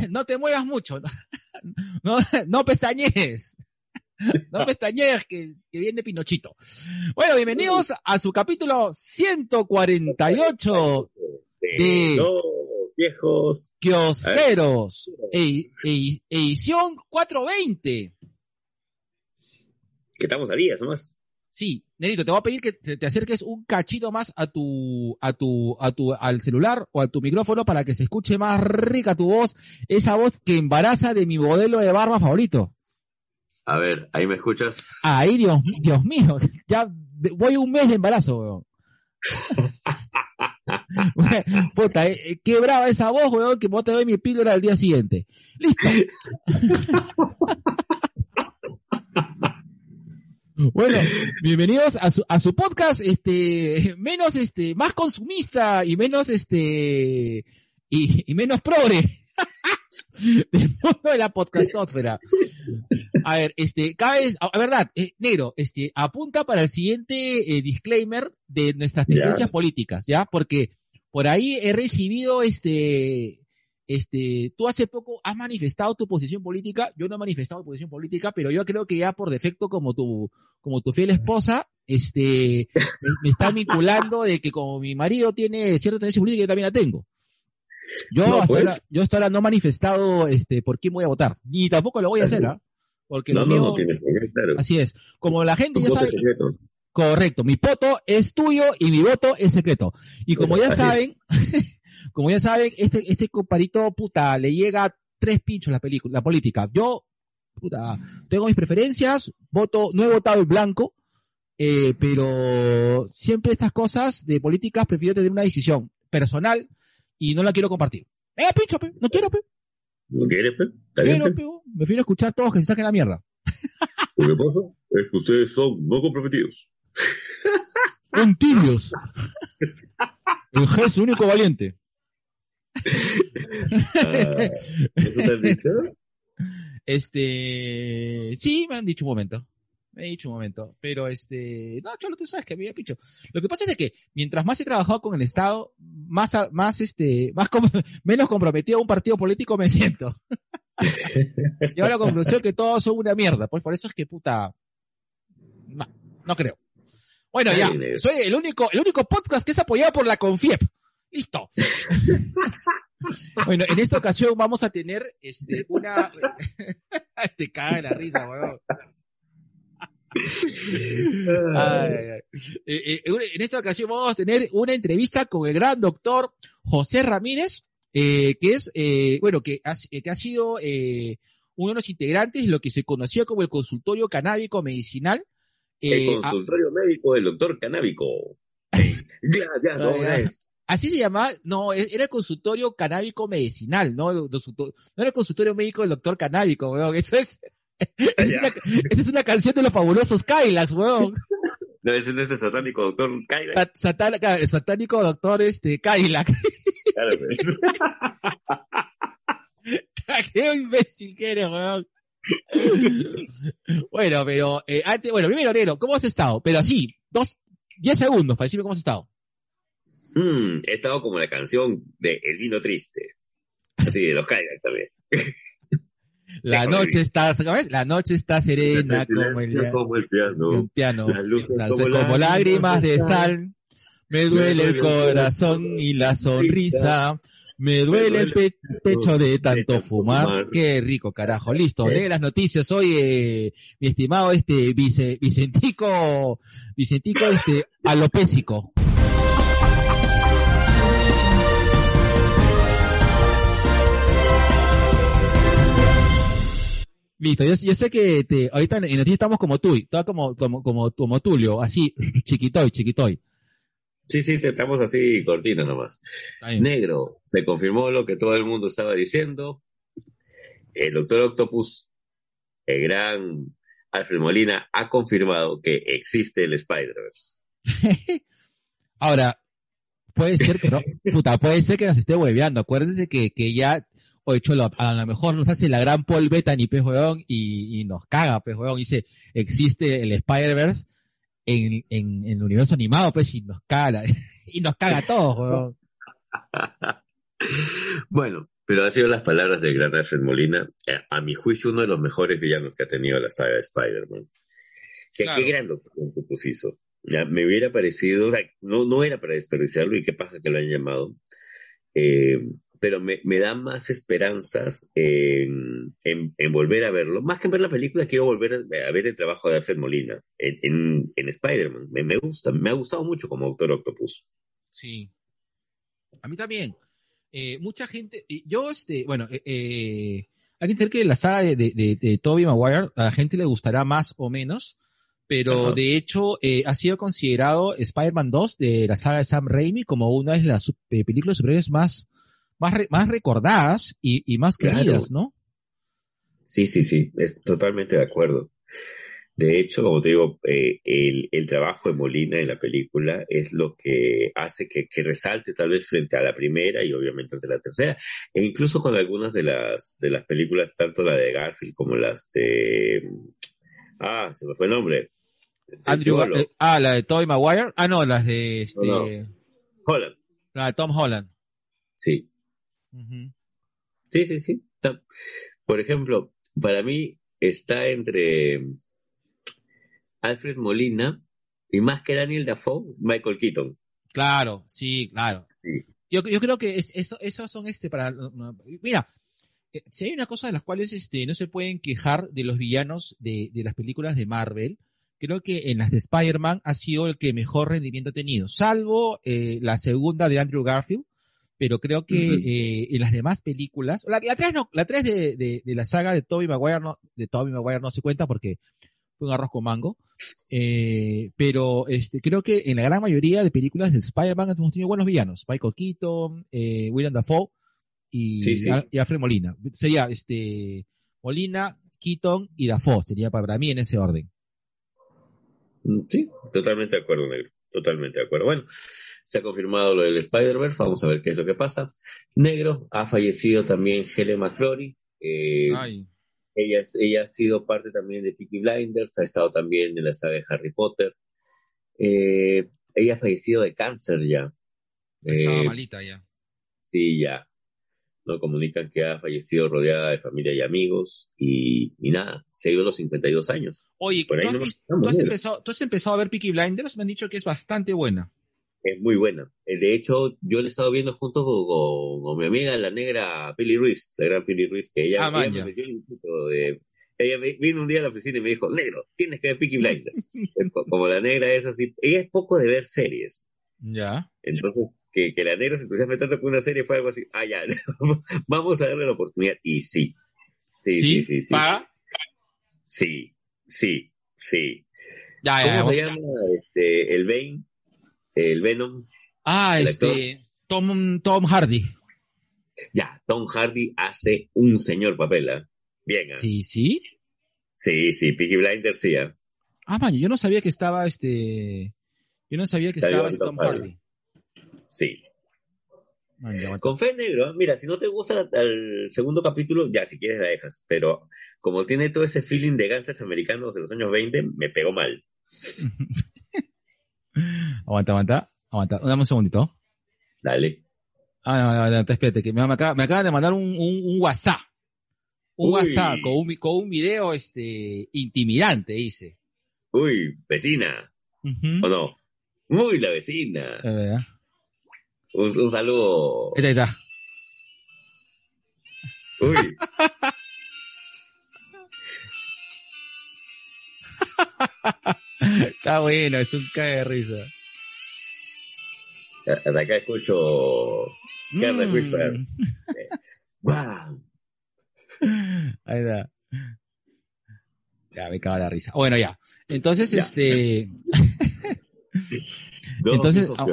No te muevas mucho. No, no pestañees. No pestañees que, que viene Pinochito. Bueno, bienvenidos a su capítulo 148 de Dos viejos. Kiosqueros. E- e- edición 420. Que estamos a días nomás. Sí, Nerito, te voy a pedir que te, te acerques un cachito más a tu, a tu, a tu, al celular o a tu micrófono para que se escuche más rica tu voz, esa voz que embaraza de mi modelo de barba favorito. A ver, ahí me escuchas. Ay, Dios, Dios mío, ya voy un mes de embarazo, weón. Puta, eh, eh, qué brava esa voz, weón, que vos te doy mi píldora al día siguiente. Listo. Bueno, bienvenidos a su, a su podcast, este, menos, este, más consumista y menos, este, y, y menos progre del mundo de la podcastósfera. A ver, este, cada vez, a, verdad, eh, negro, este, apunta para el siguiente eh, disclaimer de nuestras Ya. tendencias políticas, ¿ya? Porque por ahí he recibido, este, este, tú hace poco has manifestado tu posición política, yo no he manifestado mi posición política, pero yo creo que ya por defecto como tu, como tu fiel esposa, este, me, me está vinculando de que como mi marido tiene cierta tendencia política, yo también la tengo. Yo No, hasta pues. ahora, yo hasta ahora no he manifestado, este, por quién voy a votar, ni tampoco lo voy a hacer, ¿ah? Porque No, lo no, mío- no tienes claro. así es. Como la gente Tu ya sabe, secreto. Correcto, mi voto es tuyo y mi voto es secreto. Y como ya saben, como ya saben, este, este comparito, puta, le llega a tres pinchos la película, la política. Yo, puta, tengo mis preferencias, voto, no he votado en blanco, eh, pero siempre estas cosas de políticas prefiero tener una decisión personal y no la quiero compartir. Eh, pincho, pe, no quiero, pe, ¿No quieres, pe? ¿Está bien, quiero, pe? pe, prefiero escuchar a todos que se saquen la mierda. Lo que pasa es que ustedes son no comprometidos. Un tibios. El el único valiente. Ah, ¿Eso te han dicho? Este, sí, me han dicho un momento. Me han dicho un momento. Pero este, no, Cholo, tú sabes que a mí me picho. Lo que pasa es que mientras más he trabajado con el Estado, más, más este, más como, menos comprometido a un partido político me siento. Llego a la conclusión que todos son una mierda. Pues por eso es que puta, no, no creo. Bueno, ya, soy el único, el único podcast que es apoyado por la Confiep. Listo. Bueno, en esta ocasión vamos a tener este una te caga la risa, weón. Ay, ay, ay. Eh, eh, en esta ocasión vamos a tener una entrevista con el gran doctor José Ramírez, eh, que es, bueno, que ha, que ha sido uno de los integrantes de lo que se conocía como el consultorio canábico medicinal. El a- consultorio médico del doctor canábico. Ya, ya, no, ya. es. Así se llamaba, no, e- era el consultorio canábico medicinal, no, El no era el consultorio médico del doctor canábico, weón, eso es, esa es, una, esa es una canción de los fabulosos Kylax, weón, No, ese no es el satánico doctor Kyla. Sat- satán- claro, el satánico doctor este Kylax, Claro, pues. qué imbécil que eres, weón. bueno, pero, eh, antes, bueno, primero, Nero, ¿cómo has estado? Pero así, dos, diez segundos para decirme cómo has estado. Mm, he estado como la canción de El Vino Triste. Así, de los Kylax también. La noche está, ¿sabes? La noche está serena como el, como el piano. como, como lágrimas de sal, me duele el corazón y la sonrisa, me duele el pe- pecho de tanto fumar. Qué rico, carajo. Listo, lee las noticias hoy, eh, mi estimado este Vice- Vicentico, Vicentico este alopésico. Listo, yo, yo sé que te, ahorita en noticias estamos como tú, todo como, como, como, como Tulio, así, chiquitoy, chiquitoy. Sí, sí, te estamos así cortinas nomás. Negro, se confirmó lo que todo el mundo estaba diciendo. El doctor Octopus, el gran Alfred Molina ha confirmado que existe el Spider-Verse. Ahora, puede ser, pero, puta, puede ser que nos esté hueveando. Acuérdense que, que ya, o hecho, a lo mejor nos hace la gran Paul Bettany, pez huevón, y, y nos caga, pez huevón. Dice, existe el Spider-Verse en, en, en el universo animado, pues, y nos caga, y nos caga a todos, huevón. bueno, pero han sido las palabras del gran Alfred Molina, eh, a mi juicio uno de los mejores villanos que ha tenido la saga de Spider-Man. Que Claro. qué gran puso hizo. Ya, me hubiera parecido, o sea, no, no era para desperdiciarlo y qué pasa que lo han llamado. Eh, pero me, me da más esperanzas en, en, en volver a verlo. Más que en ver la película, quiero volver a, ver el trabajo de Alfred Molina en, en, Spider-Man. Me, me gusta, me ha gustado mucho como Doctor Octopus. Sí. A mí también. Eh, mucha gente, yo, este, bueno, eh, eh, hay que entender que la saga de, de, de, de Tobey Maguire a la gente le gustará más o menos, pero Ajá. de hecho eh, ha sido considerado Spider-Man 2 de la saga de Sam Raimi como una de las eh, películas superhéroes más, más, re- más recordadas y, y más Claro. queridas, ¿no? Sí, sí, sí, es totalmente de acuerdo. De hecho, como te digo, eh, el, el trabajo de Molina en la película es lo que hace que, que resalte tal vez frente a la primera y obviamente ante la tercera. E incluso con algunas de las, de las películas, tanto la de Garfield como las de... Ah, se me fue el nombre. Andrew, eh, ah, la de Tobey Maguire. Ah, no, las de, este, No, Holland, la de Tom Holland. sí. Sí, sí, sí. Por ejemplo, para mí está entre Alfred Molina y más que Daniel Dafoe, Michael Keaton. Claro, sí, claro. Sí. Yo, yo creo que es, eso, esos son este para, mira, eh, si hay una cosa de las cuales este, no se pueden quejar de los villanos de, de las películas de Marvel, creo que en las de Spider-Man ha sido el que mejor rendimiento ha tenido, salvo eh, la segunda de Andrew Garfield, pero creo que eh, en las demás películas, la, la 3 no, la 3 de, de, de la saga de Tobey Maguire no, de Tobey Maguire no se cuenta porque fue un arroz con mango. Eh, pero este, creo que en la gran mayoría de películas de Spider-Man hemos tenido buenos villanos. Michael Keaton, eh, William Dafoe y, Sí, sí. y Alfred Molina. Sería este Molina, Keaton y Dafoe. Sería para mí en ese orden. Mm, Sí, totalmente de acuerdo, negro. Totalmente de acuerdo. Bueno, se ha confirmado lo del Spider-Verse. Vamos a ver qué es lo que pasa. Negro, ha fallecido también Helen McCrory. Eh, Ay, ella, ella ha sido parte también de Peaky Blinders. Ha estado también en la saga de Harry Potter. Eh, ella ha fallecido de cáncer ya. estaba Eh, malita ya. Sí, ya. Nos comunican que ha fallecido rodeada de familia y amigos y, y nada, se ha ido a los 52 años. Oye, ¿tú has, no nos visto- quedamos, tú has negro. empezado, tú has empezado a ver Peaky Blinders? Me han dicho que es bastante buena. Es muy buena. Eh, De hecho, yo la he estado viendo junto con, mi amiga, la negra Pili Ruiz, la gran Pili Ruiz, que ella, Ah, ella me de... Ella me- vino un día a la oficina y me dijo, negro, tienes que ver Peaky Blinders. Co- Como la negra es así, ella es poco de ver series. Ya. Entonces, que, que la negra se entusiasme tanto con una serie fue algo así, ah, ya, vamos a darle la oportunidad. Y sí, sí, sí, sí, sí. Sí, sí, sí. Ya, ya, ¿Cómo ya. se llama este, el Bane? El Venom. Ah, el este, Tom, Tom Hardy. Ya, Tom Hardy hace un señor papel, ¿ah? Bien, ¿ah? Sí, sí. Sí, sí, Peaky Blinders sí, ¿ah? Ah, man, yo no sabía que estaba este. Yo no sabía que Está estaba este Tom Hardy. Hardy. Sí. Man. Con fe negro, mira, si no te gusta la- el segundo capítulo, ya, si quieres la dejas. Pero como tiene todo ese feeling de gangsters americanos de los años 20, me pegó mal. aguanta, aguanta, aguanta. Dame un segundito. Dale. Ah, no, no, no, espérate, que me, acaba- me acaban de mandar un, un, un WhatsApp. Un Uy. WhatsApp con un, con un video este, intimidante, dice. Uy, vecina. ¿o no? Uy, la vecina. Ah. Un, un saludo. Ahí está, ahí está. Uy. Está bueno, es un cae de risa. Hasta acá escucho. Carla Mm. Whipper. ¡Guau! Ahí está. Ya, me cago en la risa. Bueno, ya. Entonces, Ya. este, Dos Entonces, ah.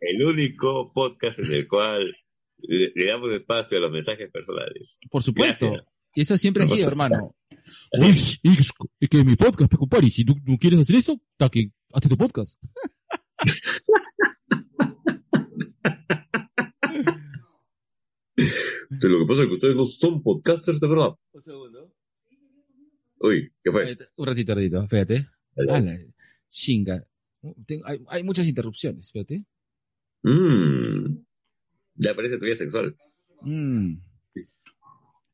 El único podcast en el cual le, le damos espacio a los mensajes personales. por supuesto. Gracias. Y eso siempre ha sido, hermano. Uy, es. es, es que mi podcast, compadre, si tú no quieres hacer eso, que hazte tu podcast. Entonces, lo que pasa es que ustedes no son podcasters de verdad. Un segundo. Uy, ¿qué fue? Un ratito, un ratito, espérate. Dale. Ala, chinga. Tengo- hay, hay muchas interrupciones, espérate. Mmm. Ya parece tu vida sexual. Mm.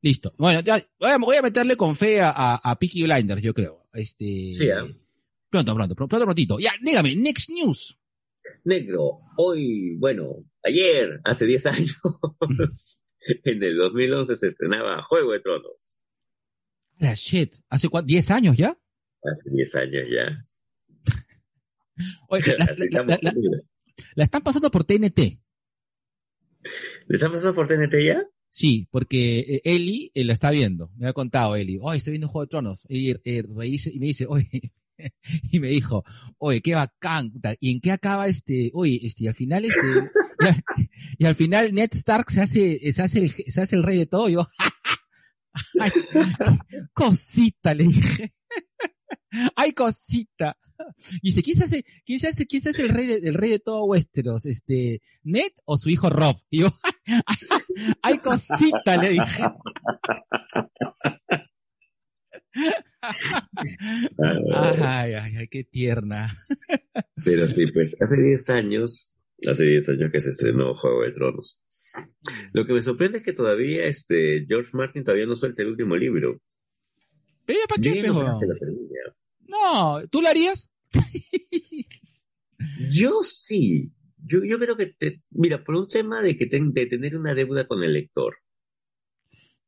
Listo. Bueno, ya, voy a, voy a meterle con fe a, a, a Peaky Blinders, yo creo. Este. Sí, ¿eh? Pronto, pronto, pronto, pronto, prontito. Ya, dígame, next news. Negro, hoy, bueno, ayer, hace 10 años, en el 2011 se estrenaba Juego de Tronos. Ah, shit. ¿Hace cuánto? ¿10 años ya? Hace 10 años ya. Oye, la, la- la- la- la están pasando por TNT. ¿Les ha pasado por TNT ya? Sí, porque eh, Eli eh, la está viendo. Me ha contado Eli. Oye, estoy viendo Juego de Tronos. Y, eh, reíse- y me dice, oye, y me dijo, oye, qué bacán. ¿Y en qué acaba este? Oye, este, al final este, y, al final Ned Stark se hace, se hace el, se hace el rey de todo. Y yo, ay, cosita, le dije. Ay, cosita. Y dice, ¿quién se hace, quién se hace, quién se hace el rey de, el rey de todo Westeros? Este, Ned o su hijo Rob? Y yo, ay, cosita, le dije. Ay, ay, ay, qué tierna. Pero sí, pues hace 10 años, hace 10 años que se estrenó Juego de Tronos. Lo que me sorprende es que todavía este George Martin todavía no suelta el último libro. Pero ¿para qué, no. No, ¿tú lo harías? Yo sí. Yo, yo creo que, te- mira, por un tema de que ten- de tener una deuda con el lector.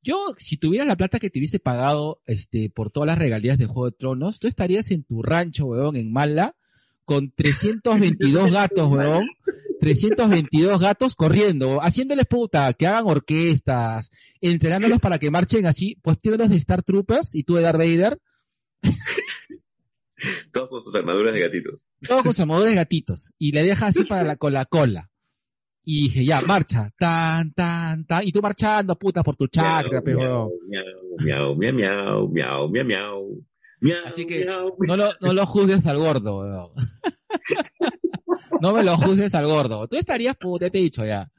Yo, si tuvieras la plata que te hubiese pagado, este, por todas las regalías de Juego de Tronos, tú estarías en tu rancho, weón, en Mala, con 322 gatos, weón. 322 gatos corriendo, haciéndoles puta, que hagan orquestas, entrenándolos para que marchen así, pues tíolos de Star Troopers y tú de Darth Vader, Todos con sus armaduras de gatitos. todos con sus armadores de gatitos, y le dejas así para la, con la cola. Y dije, ya, marcha, tan, tan, tan, y tú marchando, puta, por tu chakra, miau, miau, miau, miau, miau, miau, miau. Así que- miau, No lo, no lo juzgues al gordo, weón. No me lo juzgues al gordo. Tú estarías, puta, te he dicho ya.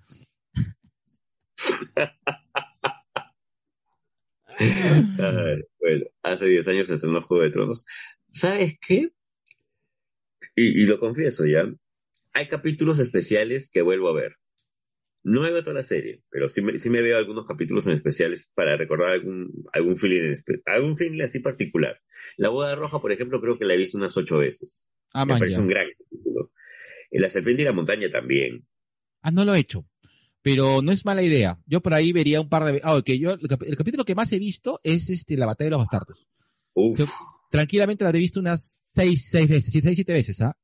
Ay, bueno, hace 10 años se estrenó Juego de Tronos. ¿Sabes qué? Y, y lo confieso ya, hay capítulos especiales que vuelvo a ver. No veo toda la serie, pero sí me, sí me veo algunos capítulos en especiales para recordar algún, algún feeling, algún feeling así particular. La boda roja, por ejemplo, creo que la he visto unas ocho veces. Ah, me man, parece ya. un gran La serpiente y la montaña también. Ah, no lo he hecho. Pero no es mala idea. Yo por ahí vería un par de... Ah, ok, yo, el, cap- el capítulo que más he visto es este, la batalla de los bastardos. Uf. Tranquilamente la habré visto unas seis, seis veces, seis, siete veces, ¿ah?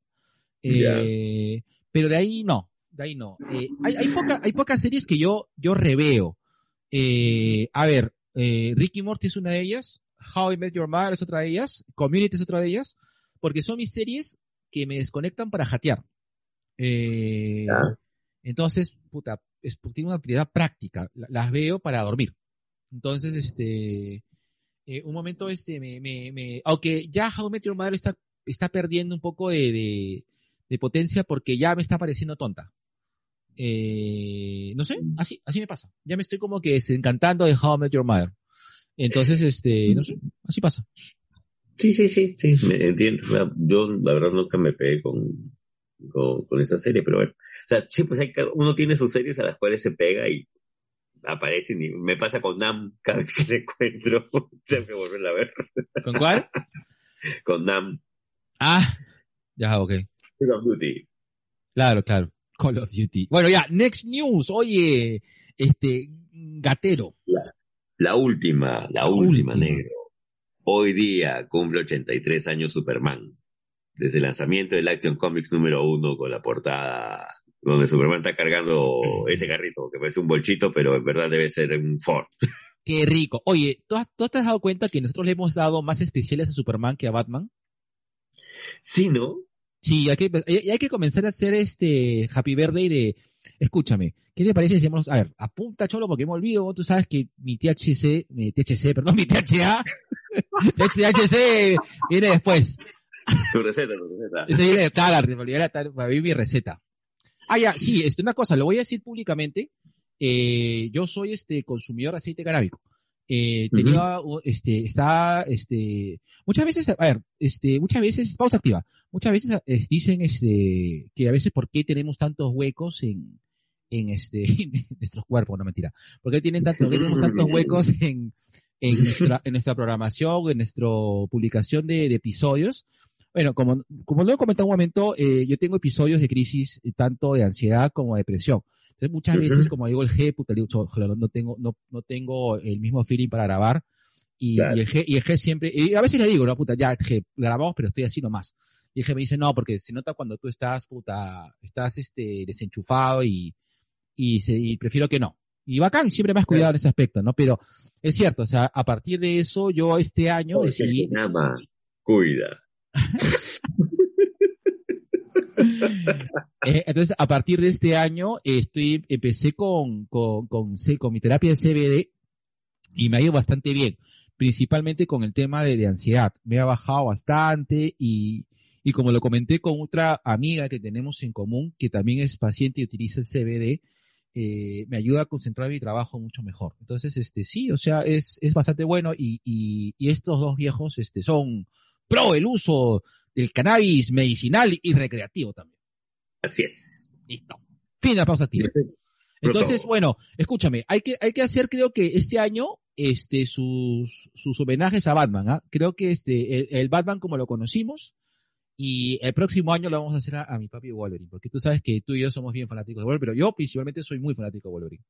Eh, pero de ahí no, de ahí no. Eh, hay, hay, poca- hay pocas series que yo, yo reveo. Eh, a ver, eh, Ricky Morty es una de ellas, How I Met Your Mother es otra de ellas, Community es otra de ellas, porque son mis series que me desconectan para jatear. Eh, entonces, puta, es, porque tiene una utilidad práctica, la- las veo para dormir. Entonces, este, eh, un momento, este, me, me, me, aunque ya How Met Your Mother está, está perdiendo un poco de, de, de potencia porque ya me está pareciendo tonta. Eh, no sé, así, así me pasa. Ya me estoy como que desencantando de How I Met Your Mother. Entonces, este, no sé, así pasa. Sí, sí, sí, sí, me entiendo. Yo, la verdad, nunca me pegué con, con, con esa serie, pero bueno. O sea, sí, pues hay, uno tiene sus series a las cuales se pega y aparecen y me pasa con Nam cada vez que la encuentro. Tengo que volverla a ver. ¿Con cuál? Con Nam, Ah, ya, ok. Call of Duty. Claro, claro. Call of Duty. Bueno, ya, next news. Oye, este, gatero. La última, la, La última, última. negro. Hoy día cumple 83 años Superman. Desde el lanzamiento del Action Comics número uno con la portada donde Superman está cargando ese carrito, que parece un bolchito, pero en verdad debe ser un Ford. Qué rico. Oye, ¿tú, has- ¿tú te has dado cuenta que nosotros le hemos dado más especiales a Superman que a Batman? Sí, ¿no? Sí, hay que, hay, hay que comenzar a hacer este Happy Birthday de, escúchame, ¿qué te parece si hacemos, a ver, apunta cholo porque me olvido, tú sabes que mi THC, mi THC, perdón, mi THA, THC viene después. Tu receta, tu receta. Me olvidé la- para ver mi receta. Ah, ya, sí, este, una cosa, lo voy a decir públicamente, eh, yo soy este consumidor de aceite canábico. Eh, tenía, u- este, está, este, muchas veces, a ver, este, muchas veces, pausa activa, muchas veces es- dicen, este, que a veces por qué tenemos tantos huecos en, en este, en nuestros cuerpos, no mentira, por qué tienen tanto, por qué tenemos tantos huecos en, en nuestra, en nuestra programación, en nuestra publicación de, de episodios. Bueno, como, como lo he comentado un momento, eh, yo tengo episodios de crisis eh, tanto de ansiedad como de depresión. Entonces muchas Ujú. veces, como digo el G, puta, digo, "Joder, no tengo, no, no tengo el mismo feeling para grabar. Y, Claro. y el G, y el G siempre, y a veces le digo, no, puta, ya, G, grabamos, pero estoy así nomás. Y el G me dice, no, porque se nota cuando tú estás, puta, estás, este, desenchufado y, y, se, y prefiero que no. Y bacán, siempre me has cuidado en ese aspecto, ¿no? Pero es cierto, o sea, a partir de eso, yo este año Porque decidí, nada más, cuida. Eh, entonces, a partir de este año, estoy, empecé con, con, con mi terapia de CBD y me ha ido bastante bien, principalmente con el tema de, de ansiedad. Me ha bajado bastante y, y como lo comenté con otra amiga que tenemos en común, que también es paciente y utiliza el CBD, eh, me ayuda a concentrar mi trabajo mucho mejor. Entonces, este, sí, o sea, es, es bastante bueno y, y, y estos dos viejos, este, son pro el uso del cannabis medicinal y recreativo también. Así es. Listo. Fin de la pausa activa. Entonces, bueno, escúchame, hay que, hay que hacer, creo que este año, este, sus, sus homenajes a Batman, ¿ah? Creo que este, el, el Batman como lo conocimos, y el próximo año lo vamos a hacer a, a mi papi Wolverine, porque tú sabes que tú y yo somos bien fanáticos de Wolverine, pero yo principalmente soy muy fanático de Wolverine.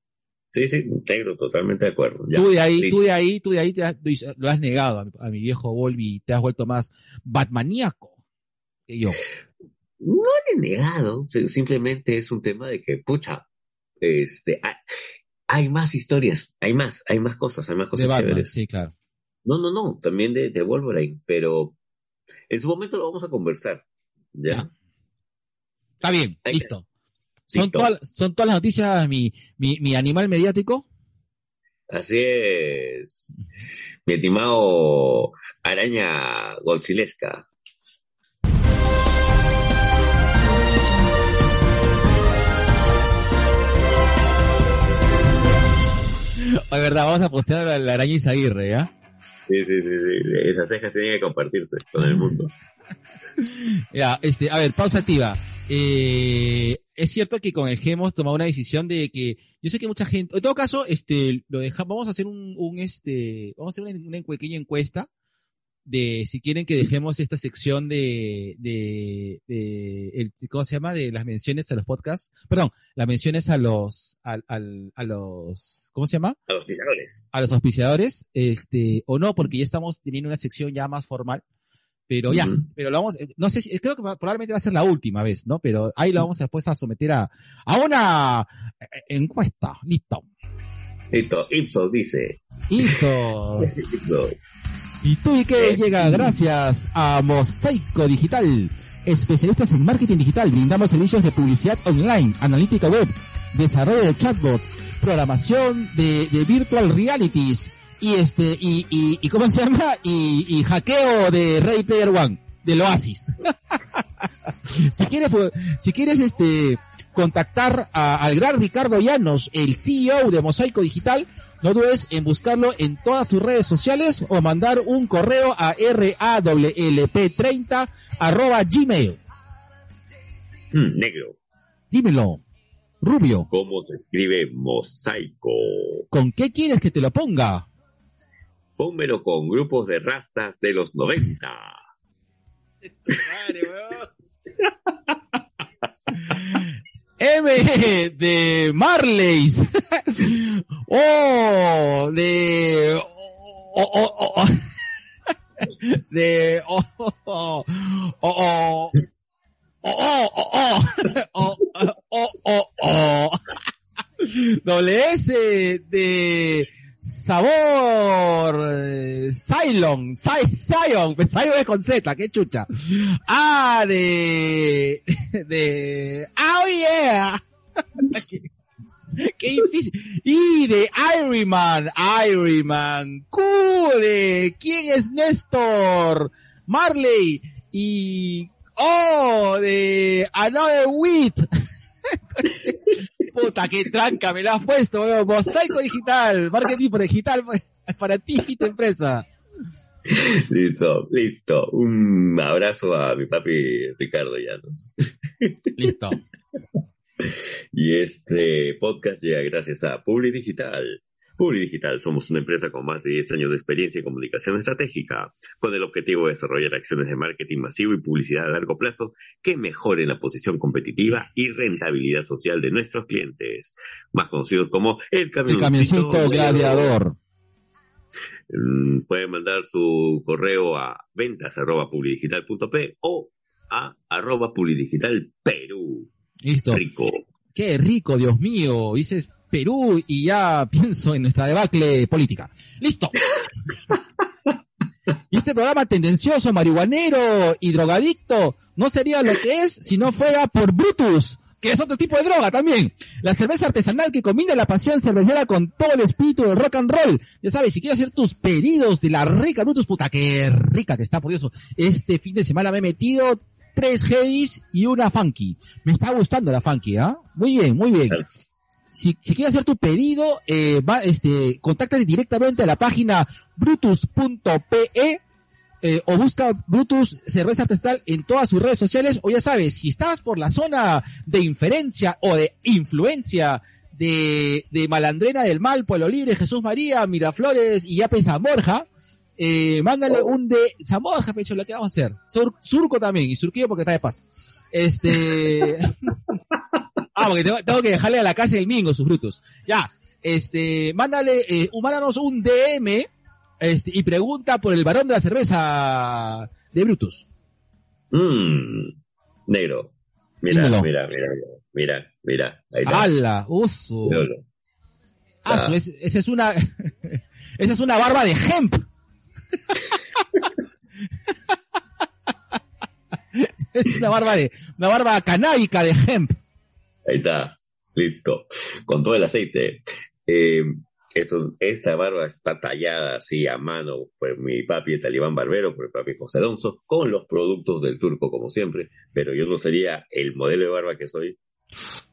Sí, sí, integro, totalmente de acuerdo. Ya, tú de ahí, listo. tú de ahí, tú de ahí te has- lo has negado a mi, a mi viejo Wolverine y te has vuelto más Batmaníaco que yo. No le he negado, si- simplemente es un tema de que, pucha, este, hay, hay más historias, hay más, hay más cosas, hay más De cosas Batman, chéveres. sí, claro. No, no, no, también de, de Wolverine, pero en su momento lo vamos a conversar. ¿Ya? Ya. Está bien, Hay- listo. Son, todas, son todas las noticias mi, mi, mi animal mediático. Así es. Mi estimado araña golcilesca. De verdad, vamos a postear la, la araña Isaguirre, ¿ya? Sí, sí, sí, sí. Esas cejas tienen que compartirse con el mundo. Ya, este, a ver, pausa activa. Eh, es cierto que con el G hemos tomado una decisión de que, yo sé que mucha gente, en todo caso, este, lo dejamos, vamos a hacer un, un este, vamos a hacer una, una pequeña encuesta de si quieren que dejemos esta sección de, de, de, el, ¿cómo se llama? De las menciones a los podcasts. Perdón, las menciones a los, al, al, a los, ¿cómo se llama? A los picadores. a los auspiciadores, este, o no, porque ya estamos teniendo una sección ya más formal, pero ya, pero lo vamos, eh, no sé si, creo que probablemente va a ser la última vez, ¿no? Pero ahí lo vamos después a someter a, a una eh, encuesta, listo. Listo, Ipsos dice. Hizo. Ipsos. Y tú y que llega gracias a Mosaico Digital. Especialistas en marketing digital, brindamos servicios de publicidad online, analítica web, desarrollo de chatbots, programación de, de virtual realities y este y, y, y cómo se llama y, y hackeo de Ready Player One del Oasis. si quieres pues, si quieres este contactar a- al gran Ricardo Llanos, el CEO de Mosaico Digital, no dudes en buscarlo en todas sus redes sociales o mandar un correo a rawlp30 arroba gmail. Hmm, negro. Dímelo, Rubio, ¿Cómo se escribe mosaico? ¿con qué quieres que te lo ponga? pónmelo con grupos de rastas de los 90. M de Marleys. O de. O, o, o, de. O, o, o, o, o, o, o, Doble S de sabor eh, Cylon, Cy- Zion, pues Zion es con Z, qué chucha. Ah, de, de, oh yeah. qué, difícil. Y de Ironman, cool, eh, ¿quién es Néstor? Marley y, oh, de Another Wheat. Puta, qué tranca me la has puesto, weón. Mosaico digital, marketing por digital para ti y tu empresa. Listo, listo. Un abrazo a mi papi Ricardo Llanos. Listo. Y este podcast llega gracias a Publi Digital. Publi Digital somos una empresa con más de 10 años de experiencia en comunicación estratégica, con el objetivo de desarrollar acciones de marketing masivo y publicidad a largo plazo que mejoren la posición competitiva y rentabilidad social de nuestros clientes, más conocidos como el El camioncito, camioncito gladiador. Mm, Pueden mandar su correo a ventas arroba o a arroba publidigital Perú. Listo. Rico. Qué rico, Dios mío. Dices Perú y ya pienso en nuestra debacle política. Listo. Y este programa tendencioso, marihuanero y drogadicto no sería lo que es si no fuera por Brutus, que es otro tipo de droga también. La cerveza artesanal que combina la pasión cervecera con todo el espíritu del rock and roll. Ya sabes, si quieres hacer tus pedidos de la rica Brutus, puta, qué rica que está, por eso. Este fin de semana me he metido tres heavies y una funky. Me está gustando la funky, ¿ah? Muy bien, muy bien. Si, si quieres hacer tu pedido, eh, va, este, contáctate directamente a la página brutus.pe eh, o busca Brutus Cerveza Artesanal en todas sus redes sociales, o ya sabes, si estás por la zona de inferencia o de influencia de, de Malandrena del Mal, Pueblo Libre, Jesús María, Miraflores y Yape San Borja, eh, mándale un de San Borja, pecho, lo que vamos a hacer. Sur- surco también, y Surquillo porque está de paso. Este, ah, porque tengo, tengo que dejarle a la casa el mingo sus brutos. Ya, este, mándale, eh, mándanos un DM, este, y pregunta por el varón de la cerveza de Brutus. Mm, negro. Mira, Dímelo. mira, mira, mira, mira. Ahí está. ¡Hala! Míralo. Ah, Ah. es- esa es una, esa es una barba de hemp. es una barba de, una barba canábica de hemp. Ahí está. Listo. Con todo el aceite. Eh, eso, esta barba está tallada así a mano por mi papi el talibán barbero, por el papi José Alonso, con los productos del turco como siempre, pero yo no sería el modelo de barba que soy,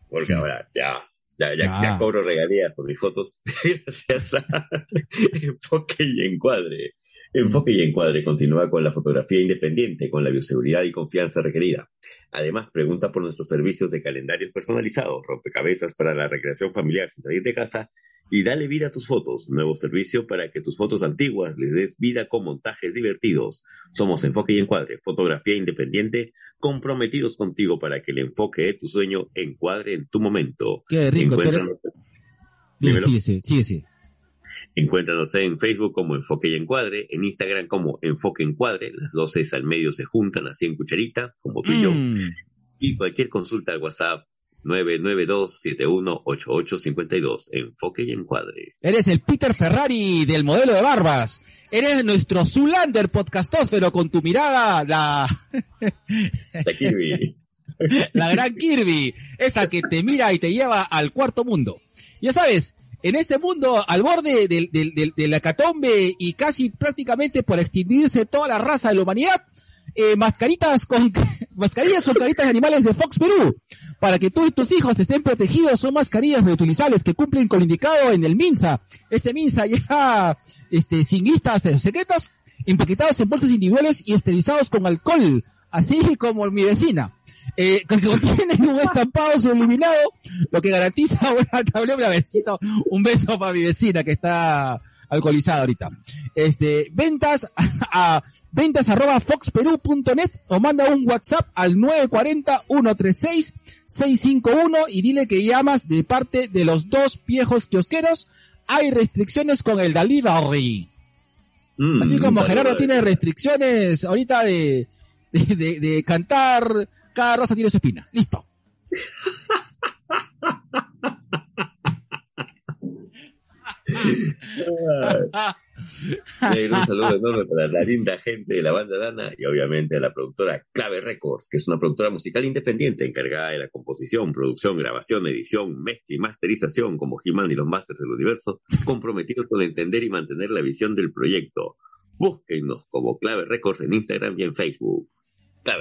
porque Sí. ahora ya, ya, ya, Ya. ya cobro regalías por mis fotos, gracias a Enfoque y Encuadre. Enfoque y Encuadre continúa con la fotografía independiente, con la bioseguridad y confianza requerida. Además, pregunta por nuestros servicios de calendarios personalizados, rompecabezas para la recreación familiar sin salir de casa y dale vida a tus fotos. Nuevo servicio para que tus fotos antiguas les des vida con montajes divertidos. Somos Enfoque y Encuadre, fotografía independiente, comprometidos contigo para que el enfoque de tu sueño encuadre en tu momento. Qué rico. Pero, sigue, sigue, sigue, sigue. Encuéntranos en Facebook como Enfoque y Encuadre, en Instagram como Enfoque Encuadre, las dos es al medio se juntan así en cucharita, como tú y yo. Mm, Y cualquier consulta al WhatsApp 992-718852. Enfoque y encuadre. Eres el Peter Ferrari del modelo de barbas. Eres nuestro Zulander podcastósfero con tu mirada, la, La Kirby. la gran Kirby, esa que te mira y te lleva al cuarto mundo. Ya sabes, en este mundo al borde del, del, del, del hecatombe y casi prácticamente por extinguirse toda la raza de la humanidad, eh, mascaritas con, mascarillas con caritas de animales de Fox Perú. Para que tú y tus hijos estén protegidos, son mascarillas reutilizables que cumplen con lo indicado en el MINSA. Este MINSA ya, este, sin listas secretas, empaquetados en bolsas individuales y esterilizados con alcohol, así como mi vecina. Eh, que contienen un estampado subliminado, lo que garantiza buena tablera, besito, un beso para mi vecina que está alcoholizada ahorita. Este, ventas a, ventas arroba foxperú.net o manda un WhatsApp al 940-136-651 y dile que llamas de parte de los dos viejos kiosqueros. Hay restricciones con el delivery. Mm, Así como Gerardo tiene restricciones ahorita de, de, de- de cantar, cada rosa tiene su espina. Listo. Un saludo enorme para la linda gente de la banda Dana y obviamente a la productora Clave Records, que es una productora musical independiente encargada de la composición, producción, grabación, edición, mezcla y masterización como He-Man y los Masters del Universo, comprometidos con entender y mantener la visión del proyecto. Búsquenos como Clave Records en Instagram y en Facebook.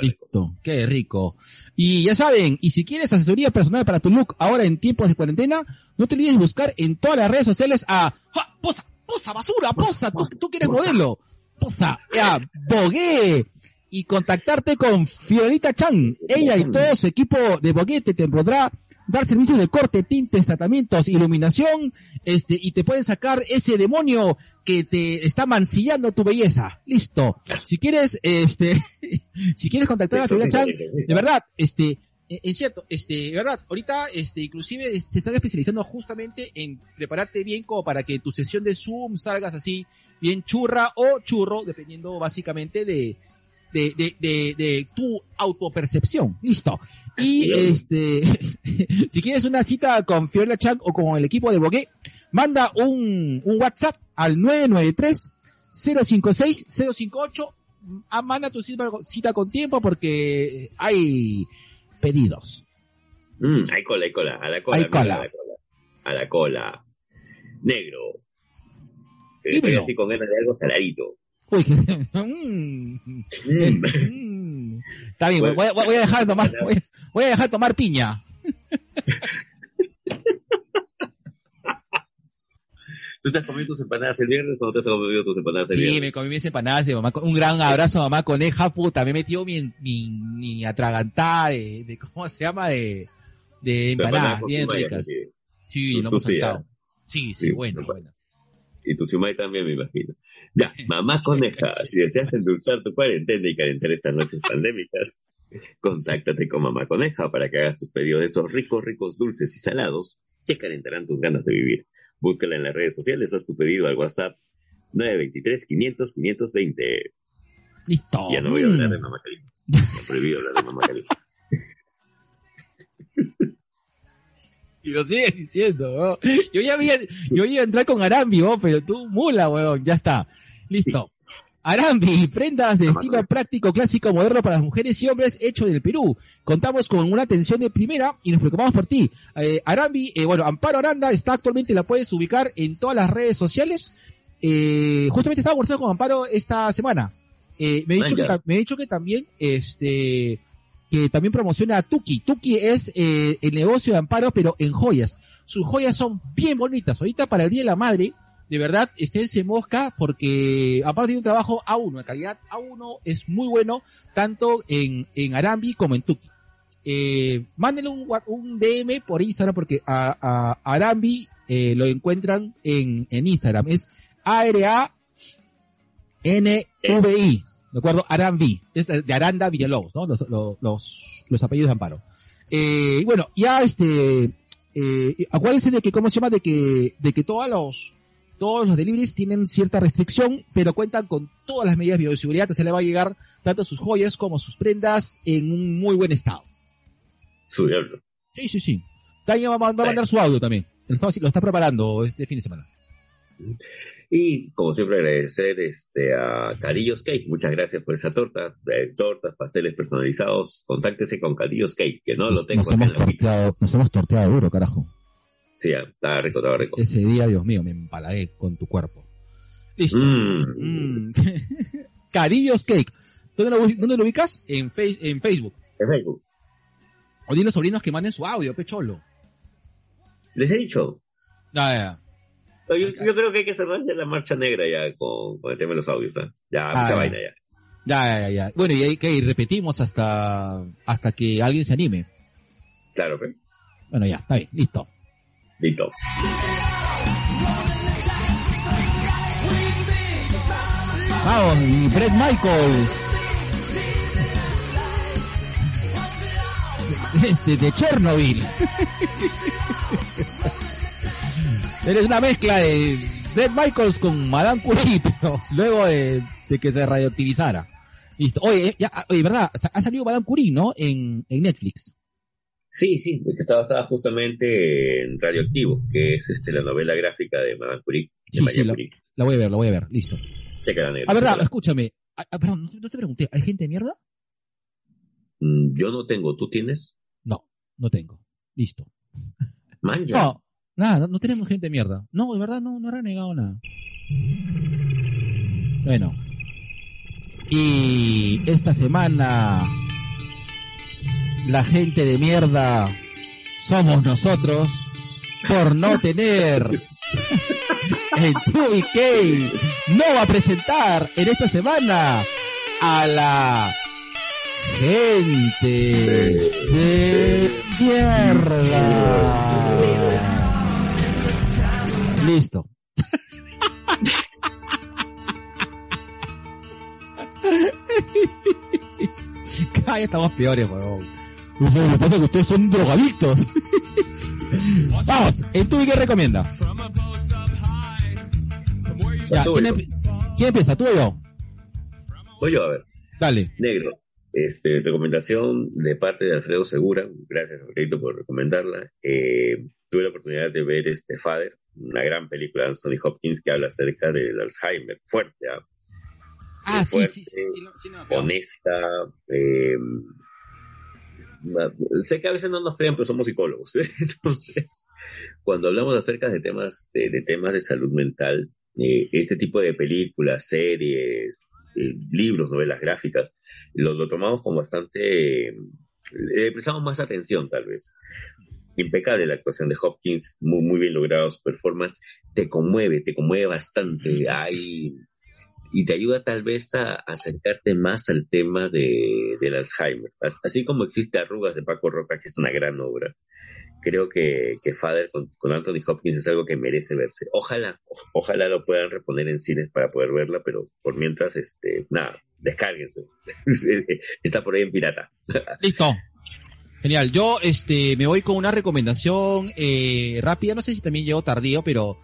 Listo, qué rico. Y ya saben, y si quieres asesoría personal para tu look ahora en tiempos de cuarentena, no te olvides de buscar en todas las redes sociales a ¡Ja! Posa, Posa, basura, Posa, tú, tú que eres modelo, Posa, ya, Bogué, y contactarte con Fiorita Chan. Ella y todo su equipo de Bogué te, te podrá dar servicios de corte, tintes, tratamientos, iluminación, este, y te pueden sacar ese demonio que te está mancillando tu belleza. Listo. Si quieres, este, si quieres contactar a Fiorita Chan, de verdad, este, eh, es cierto, este, de verdad, ahorita, este, inclusive se están especializando justamente en prepararte bien como para que tu sesión de Zoom salgas así, bien churra o churro, dependiendo básicamente de, de, de, de, de tu autopercepción. Listo. Y este, si quieres una cita con Fiorella Chan o con el equipo de Bogué, manda un, un WhatsApp al 993 056 058 Ah, manda tu cita, cita con tiempo porque hay pedidos. Mm, hay cola, hay cola, a la cola, Hay cola. a la cola, a la cola. Negro. Estoy así con ganas de algo saladito. Uy, que- mm, Mm. Está bien, voy, voy- voy a dejar de tomar, voy, voy a dejar de tomar piña. ¿Tú te has comido tus empanadas el viernes o no te has comido tus empanadas el Sí, viernes? me comí mis empanadas de mamá. Un gran abrazo a mamá coneja, puta. Me metió mi, mi, mi atragantada de, de, ¿cómo se llama? De, de empanadas, bien ricas. sí. Sí, lo hemos sí. Sí, sí, Sí, bueno, bueno. Y tu Simay también, me imagino. Ya, mamá coneja, si deseas endulzar tu cuarentena y calentar estas noches pandémicas, contáctate con mamá coneja para que hagas tus pedidos de esos ricos, ricos dulces y salados que calentarán tus ganas de vivir. Búscala en las redes sociales o haz tu pedido al WhatsApp 923 500 520. Listo. Ya no voy a hablar de Mm. mamá han prohibido hablar de mamá caliente. Y lo sigues diciendo. Yo ya había, yo iba a entrar con Arambi, pero tú mula, weón, ya está. Listo. Arambi, prendas de estilo práctico, clásico, moderno para las mujeres y hombres, hecho en el Perú. Contamos con una atención de primera y nos preocupamos por ti. Eh, Arambi, eh, bueno, Amparo Aranda está actualmente, la puedes ubicar en todas las redes sociales. Eh, justamente estaba conversando con Amparo esta semana. Me, ha dicho que, me ha dicho que también, este, que también promociona a Tuki. Tuki es eh, el negocio de Amparo, pero en joyas. Sus joyas son bien bonitas. Ahorita para el Día de la Madre, de verdad, esténse mosca porque Amparo tiene un trabajo A1, de calidad A1 es muy bueno, tanto en, en Arambi como en Tuki. Eh, mándenle un, un DM por Instagram porque a, Arambi eh, lo encuentran en, en Instagram. Es A-R-A-N-V-I. ¿De acuerdo? Arambi. Es de Aranda Villalobos, ¿no? Los, los, los, los apellidos de Amparo. Eh, y bueno, ya este, eh, acuérdense de que, ¿cómo se llama? De que, de que todos los, todos los deliveries tienen cierta restricción, pero cuentan con todas las medidas de bioseguridad, que se le va a llegar tanto sus joyas como sus prendas en un muy buen estado. Su diablo. Sí, sí, sí. Tania va, a- va a mandar su audio también. Lo está, lo está preparando este fin de semana. Y como siempre agradecer este a Carillos Cake. Muchas gracias por esa torta. Eh, tortas, pasteles personalizados. Contáctese con Carillos Cake, que no lo tengo nos, hemos en la wiki. torteado, nos hemos torteado duro, carajo. Sí, ya, estaba rico, estaba rico. Ese día, Dios mío, me empalagué con tu cuerpo. Listo. Mm. Mm. Carillos Cake. ¿Dónde lo, dónde lo ubicas? En, Face- en Facebook. En Facebook. O dile a los sobrinos que manden su audio, pecholo. Les he dicho. Ya, ya. Yo, yo creo que hay que cerrar ya la marcha negra ya con, con el tema de los audios. ¿ah? Ya, Ah, mucha ya. vaina ya. Ya, ya, ya. Bueno, y ahí que repetimos hasta, hasta que alguien se anime. Claro, pues. Bueno, ya, está bien, listo. Listo. Vamos, y Fred Michaels. Este, de Chernobyl. Eres una mezcla de Fred Michaels con Madame Curie, pero luego de, de que se radioactivizara. Listo. Oye, eh, ya, oye, ¿verdad? Ha salido Madame Curie, ¿no? En, en Netflix. Sí, sí, que está basada justamente en Radioactivo, que es este la novela gráfica de Madame Curie. de Sí, sí, la, Curie. la voy a ver, la voy a ver, listo. Negro, A ver, chécala. escúchame. Ah, ah, perdón, no te, pregunté, ¿hay gente de mierda? Mm, Yo no tengo, ¿tú tienes? No, no tengo. Listo. Man, ya. No, nada, no, no tenemos gente de mierda. No, de verdad no, no he renegado nada. Bueno. Y esta semana la gente de mierda somos nosotros por no tener en 2BK no va a presentar en esta semana a la gente de mierda. Listo. Cada vez estamos peores, weón. Lo que pasa es que ustedes son drogadictos. Vamos, ¿en tu qué recomienda? Ya, ¿quién, empi- quién empieza? ¿Tú o yo? Voy yo a ver. Dale. Negro. Este, recomendación de parte de Alfredo Segura. Gracias, Alfredito, por recomendarla. Eh, tuve la oportunidad de ver este Father, una gran película de Anthony Hopkins que habla acerca del Alzheimer. Fuerte, ¿ah? Ah, sí, fuerte, sí, sí. sí, no- sí, no honesta. eh, sé que a veces no nos crean, pero somos psicólogos. Entonces, cuando hablamos acerca de temas de, de temas de salud mental, eh, este tipo de películas, series, eh, libros, novelas gráficas, lo, lo tomamos con bastante, eh, le prestamos más atención tal vez. Impecable la actuación de Hopkins, muy, muy bien logrado su performance, te conmueve, te conmueve bastante, hay, y te ayuda tal vez a, acercarte más al tema de, del Alzheimer. As- Así como existe Arrugas de Paco Roca, que es una gran obra, creo que, que Father con, con Anthony Hopkins es algo que merece verse. Ojalá, o- ojalá lo puedan reponer en cines para poder verla, pero por mientras, este, nada, descárguense. Está por ahí en pirata. Listo. Genial. Yo este me voy con una recomendación eh, rápida. No sé si también llegó tardío, pero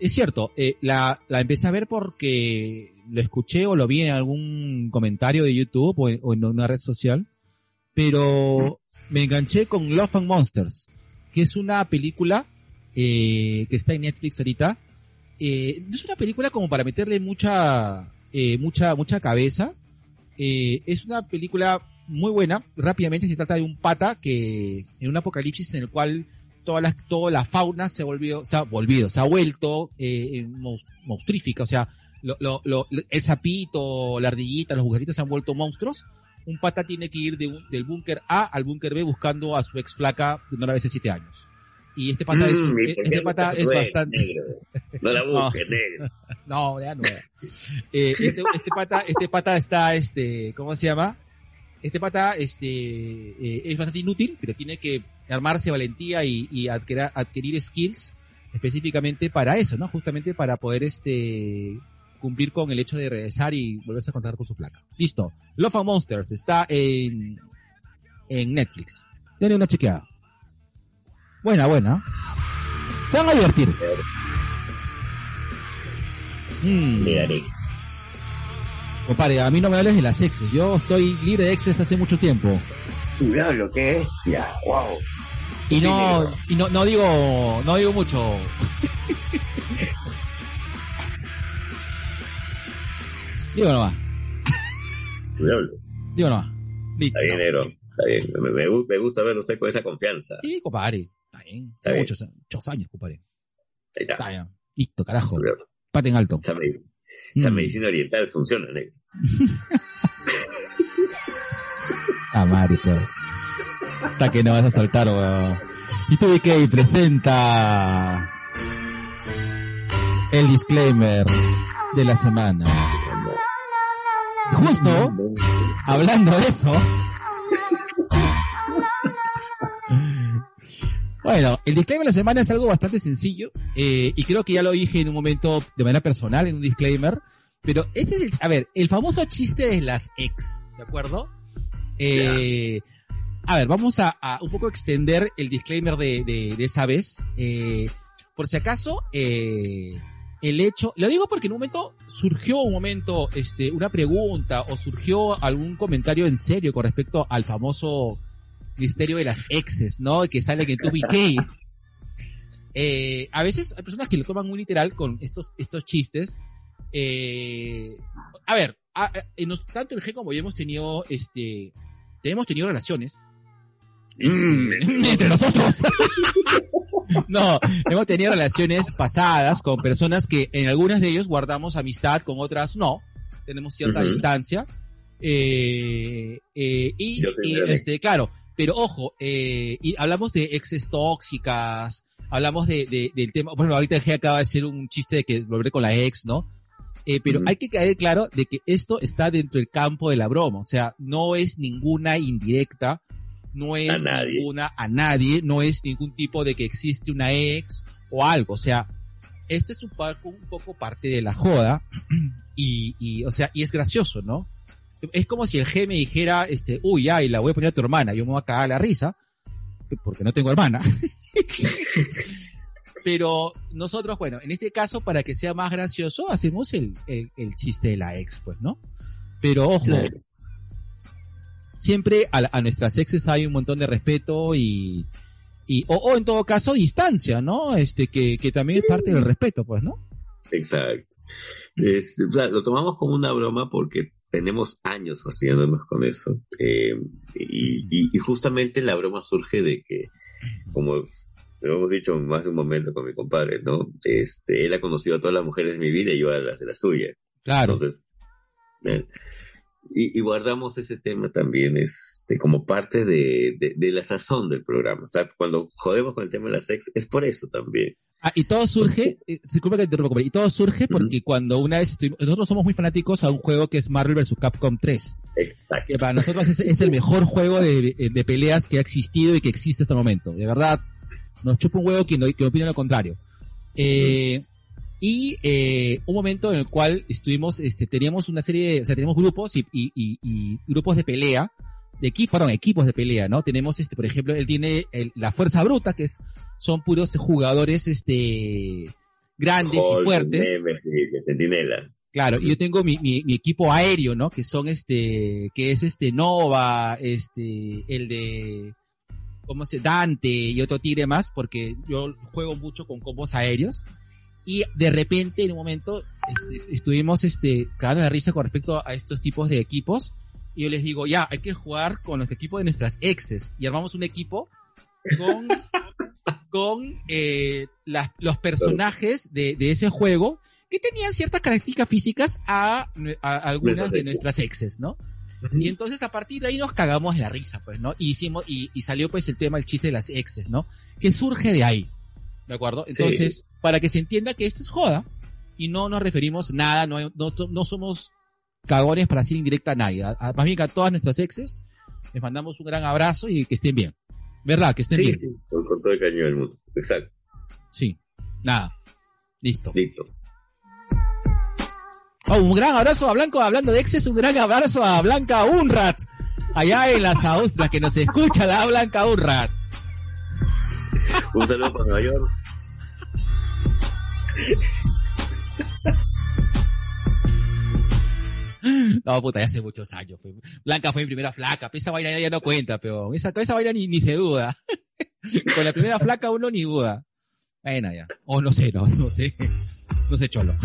es cierto. eh, la, la empecé a ver porque lo escuché o lo vi en algún comentario de YouTube o en, una red social. Pero me enganché con Love and Monsters, que es una película eh, que está en Netflix ahorita. Eh, es una película como para meterle mucha, eh, mucha, mucha cabeza. Eh, es una película muy buena. Rápidamente se trata de un pata que en un apocalipsis en el cual toda la, toda la fauna se volvió, se ha volvido, se ha vuelto eh, mons- monstrífica. O sea, lo, lo, lo- el sapito, la ardillita, los bujeritos se han vuelto monstruos. Un pata tiene que ir de un- del búnker A al búnker B buscando a su ex flaca que no la ve hace siete años. Y este pata es, Mm, ¿y por qué este pata es bastante, negro? No la busques, negro. no, ya no. Eh, este, este pata, este pata está, este, ¿cómo se llama? Este pata, este, eh, es bastante inútil, pero tiene que armarse valentía y, y adquirir, adquirir skills específicamente para eso, ¿no? Justamente para poder, este, cumplir con el hecho de regresar y volverse a contar con su flaca. Listo. Love and Monsters está en, en Netflix. Denle una chequeada. Buena, buena. Se van a divertir. Mm. Le daré. Compadre, a mí no me hables de las exes. Yo estoy libre de exes hace mucho tiempo. Su diablo, qué bestia. Wow. Y no, y no, no digo, no digo mucho. digo nomás, diablo. digo nomás. Listo. Está bien, negro. Está bien. Me, me gu- me gusta verlo usted con esa confianza. Sí, compadre. Está bien. Está bien. muchos, muchos años, compadre. Ahí está. Está bien. Listo, carajo. Diablo. Paten alto. Esa, medic- esa Mm. medicina oriental funciona, negro. Ah, marico. Hasta que no vas a saltar, weón. Y tú, DK, presenta el disclaimer de la semana. Justo, hablando de eso. Bueno, el disclaimer de la semana es algo bastante sencillo, eh, y creo que ya lo dije en un momento de manera personal en un disclaimer, pero ese es el, a ver, el famoso chiste de las ex, ¿de acuerdo? Eh, a ver, vamos a, un poco extender el disclaimer de, de, de esa vez. Eh, por si acaso, eh, el hecho, lo digo porque en un momento surgió un momento, este, una pregunta o surgió algún comentario en serio con respecto al famoso misterio de las exes, ¿no? Que sale en 2BK. eh, a veces hay personas que lo toman muy literal con estos, estos chistes. Eh, a ver, a- a- en nos- tanto el G como yo hemos tenido, este, hemos tenido relaciones. Mm, entre nosotros. no, hemos tenido relaciones pasadas con personas que en algunas de ellos guardamos amistad, con otras no. Tenemos cierta distancia. Eh, y, y, este, claro, pero ojo, eh, y hablamos de exes tóxicas, hablamos de, de- del tema, bueno, ahorita el G acaba de hacer un chiste de que volveré con la ex, ¿no? Eh, pero hay que caer claro de que esto está dentro del campo de la broma, o sea, no es ninguna indirecta, no es A nadie. ninguna a nadie, no es ningún tipo de que existe una ex o algo, o sea, esto es un poco, un poco parte de la joda y, y, o sea, y es gracioso, ¿no? Es como si el G me dijera, este, uy, ay, la voy a poner a tu hermana, yo me voy a cagar la risa, porque no tengo hermana. Pero nosotros, bueno, en este caso, para que sea más gracioso, hacemos el, el, el chiste de la ex, pues, ¿no? Pero ojo, Claro. siempre a, a nuestras exes hay un montón de respeto y, y o, o en todo caso distancia, ¿no? Este, que, que también es parte del respeto, pues, ¿no? Exacto. Este, o sea, lo tomamos como una broma porque tenemos años fastidiándonos con eso. Eh, y, y- y justamente la broma surge de que, como lo hemos dicho más de un momento con mi compadre, ¿no? Este, él ha conocido a todas las mujeres de mi vida y yo a las de la suya. Claro. Entonces, eh, y, y guardamos ese tema también este, como parte de, de, de la sazón del programa. O sea, cuando jodemos con el tema de la sex, es por eso también. Ah, y todo surge, eh, disculpa que te interrumpa, y todo surge porque cuando una vez estuvimos, nosotros somos muy fanáticos a un juego que es Marvel vs. Capcom 3, Exacto. que para nosotros es, es el mejor juego de, de- de peleas que ha existido y que existe hasta el momento. De verdad, nos chupa un huevo quien, no- quien opina lo contrario. Eh, y eh, un momento en el cual estuvimos, este, teníamos una serie, de- o sea, teníamos grupos y, y, y, y grupos de pelea, de equipos, perdón, equipos de pelea, ¿no? Tenemos, este, por ejemplo, él tiene el- la fuerza bruta, que es, son puros jugadores, este, grandes y fuertes. Centinela. Claro, y yo tengo mi, mi, mi equipo aéreo, ¿no? Que son este, que es este Nova, este, el de, ¿cómo se? Dante y otro tigre más, porque yo juego mucho con combos aéreos. Y de repente, en un momento, este, estuvimos, este, cagando de risa con respecto a estos tipos de equipos. Y yo les digo, ya, hay que jugar con los equipos de nuestras exes. Y armamos un equipo con, con, eh, las, los personajes de, de ese juego que tenían ciertas características físicas a, a algunas de nuestras exes, ¿no? Y entonces a partir de ahí nos cagamos de la risa, pues, ¿no? Y hicimos, y, y salió pues el tema, el chiste de las exes, ¿no? Que surge de ahí. ¿De acuerdo? Entonces, para que se entienda que esto es joda, y no nos referimos nada, no, no, no somos cagones para decir indirecta a nadie. A- a- más bien que a todas nuestras exes, les mandamos un gran abrazo y que estén bien. ¿Verdad? Que estén Sí, bien. sí, con, con todo el caño del mundo. Exacto. Sí. Nada. Listo. Listo. Oh, un gran abrazo a Blanco, hablando de exes, un gran abrazo a Blanca Unrat, allá en las Austrias, que nos escucha la Blanca Unrat. Un saludo para Nueva York. No, puta, ya hace muchos años. fue. Blanca fue mi primera flaca, esa vaina ya no cuenta, pero esa, esa vaina ni, ni se duda. Con la primera flaca uno ni duda. Bueno, ya. O no sé, no, no sé. No sé, cholo.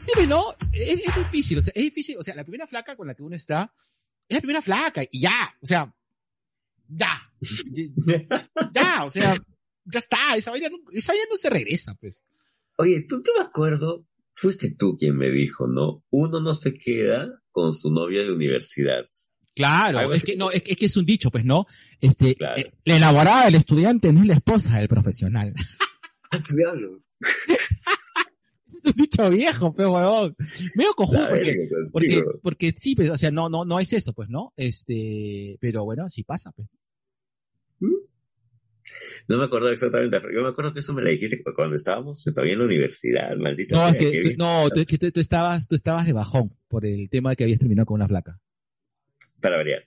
Sí, pero no, es, es difícil, o sea, es difícil, o sea, la primera flaca con la que uno está, es la primera flaca, y ya, o sea, ya, ya, o sea, ya está, esa vaina no, esa vaina no se regresa, pues. Oye, tú te me acuerdo, fuiste tú quien me dijo, ¿no? Uno no se queda con su novia de universidad. Claro, es que no, es, que- es que es un dicho, pues, ¿no? Este, Claro. eh, la enamorada del estudiante no es la esposa del profesional. ¡Ah! Ese es un dicho viejo, pero huevón. Medio cojudo, porque, porque, porque sí, pues, o sea, no, no, no es eso, pues, ¿no? Este, pero bueno, sí pasa, pues. No me acuerdo exactamente. Yo me acuerdo que eso me la dijiste cuando estábamos todavía en la universidad, maldita No, es sea, que, tú- no, tú, que tú, tú estabas, tú estabas de bajón por el tema de que habías terminado con una flaca. Para variar.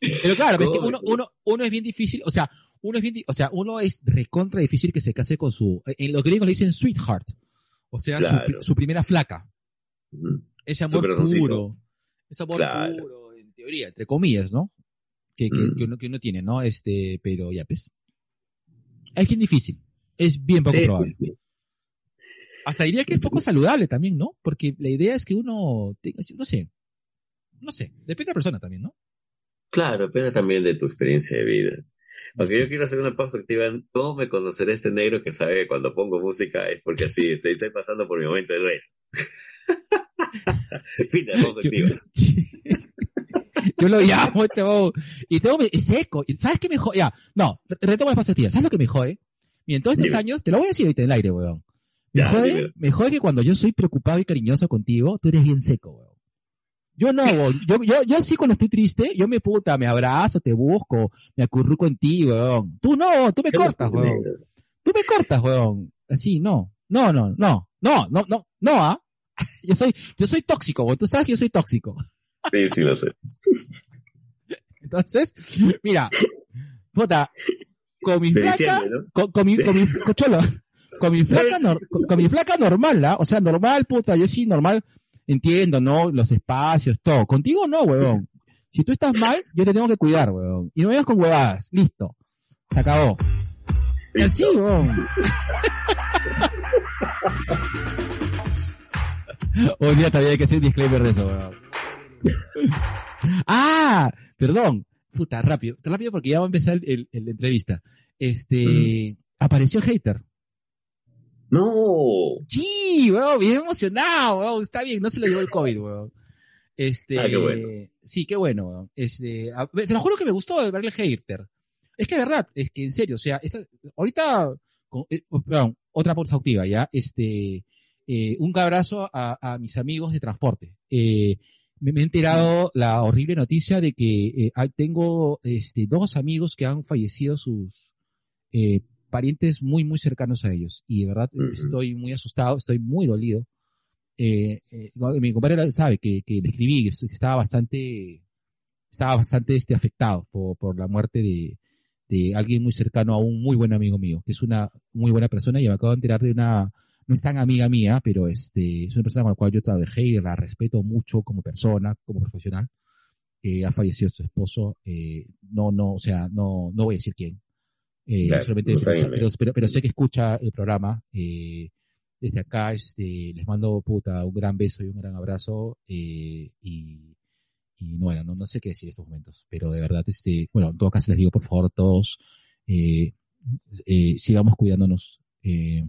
Pero claro, es que uno, uno, uno es bien difícil, o sea, uno es bien, o sea, uno es recontra difícil que se case con su, en los gringos le dicen sweetheart. O sea, su, Claro. pri- su primera flaca. Ujú. Ese amor Su corazoncito. puro. Ese amor Claro. puro. teoría, entre comillas, ¿no? Que, que, Mm. que uno, que uno tiene, ¿no? Este, pero ya, pues. Es bien difícil. Es bien poco Sí, probable. sí, sí. Hasta diría que es poco saludable también, ¿no? Porque la idea es que uno tenga, no sé, no sé, depende de la persona también, ¿no? Claro, pero también de tu experiencia de vida. Aunque yo quiero hacer una pausa activa, ¿cómo me conocerá este negro que sabe que cuando pongo música es porque así estoy, estoy pasando por mi momento de duelo? la pausa activa. Yo lo llamo este bobo. Y tengo, es seco. ¿Y ¿Sabes qué me jode? Ya, no, re- retomo las pastillas. ¿Sabes lo que me jode? Y en todos estos Dime. años, te lo voy a decir ahorita en el aire, weón. Me Ya, jode, me jode que cuando yo soy preocupado y cariñoso contigo, tú eres bien seco, weón. Yo no, weón. Yo, yo, yo sí cuando estoy triste, yo me puta, me abrazo, te busco, me acurruco en ti, weón. Tú no, tú me cortas, weón. Tú me cortas, weón. Así, no. No, no, no. No, no, no, no, ¿ah? Yo soy, yo soy tóxico, weón. Tú sabes que yo soy tóxico. Sí, sí, lo sé. Entonces, mira, puta, con mi flaca, con, con mi, con mi, con cholo, con mi flaca, nor- con, con mi flaca normal, ¿ah? O sea, normal, puta, yo sí, normal, entiendo, ¿no? Los espacios, todo. Contigo no, huevón. Si tú estás mal, yo te tengo que cuidar, huevón. Y no vengas con huevadas. Listo. Se acabó. Y así, huevón. Hoy día todavía hay que hacer un disclaimer de eso, huevón. Ah, perdón. Puta, rápido, rápido porque ya va a empezar el, la entrevista. Este, apareció hater. No, Sí, weón, bien emocionado, weón. Está bien, no se lo llevó el COVID, weón. Este, Ah, qué bueno. sí, qué bueno, weón. Este, a- te lo juro que me gustó verle hater. Es que es verdad, es que en serio, o sea, esta, ahorita, con- eh, perdón, otra pausa activa, ya, este, eh, un abrazo a, a mis amigos de transporte. Eh, me, he enterado la horrible noticia de que eh, tengo, este, dos amigos que han fallecido sus, eh, parientes muy, muy cercanos a ellos. Y de verdad estoy muy asustado, estoy muy dolido. Eh, eh, mi compañero sabe que, que le escribí, que estaba bastante, estaba bastante este, afectado por, por la muerte de, de alguien muy cercano a un muy buen amigo mío, que es una muy buena persona y me acabo de enterar de una, no es tan amiga mía, pero este, es una persona con la cual yo trabajé y la respeto mucho como persona, como profesional. Eh, ha fallecido su esposo, eh, no, no, o sea, no, no voy a decir quién. Eh, Claro, solamente, no está pero, bien, pero, pero- pero sé que escucha el programa. Eh, desde acá, este, les mando puta un gran beso y un gran abrazo. Eh, y, y bueno, no, no sé qué decir en estos momentos, pero de verdad, este, bueno, en todo caso les digo, por favor, todos, eh, sigamos cuidándonos. Eh,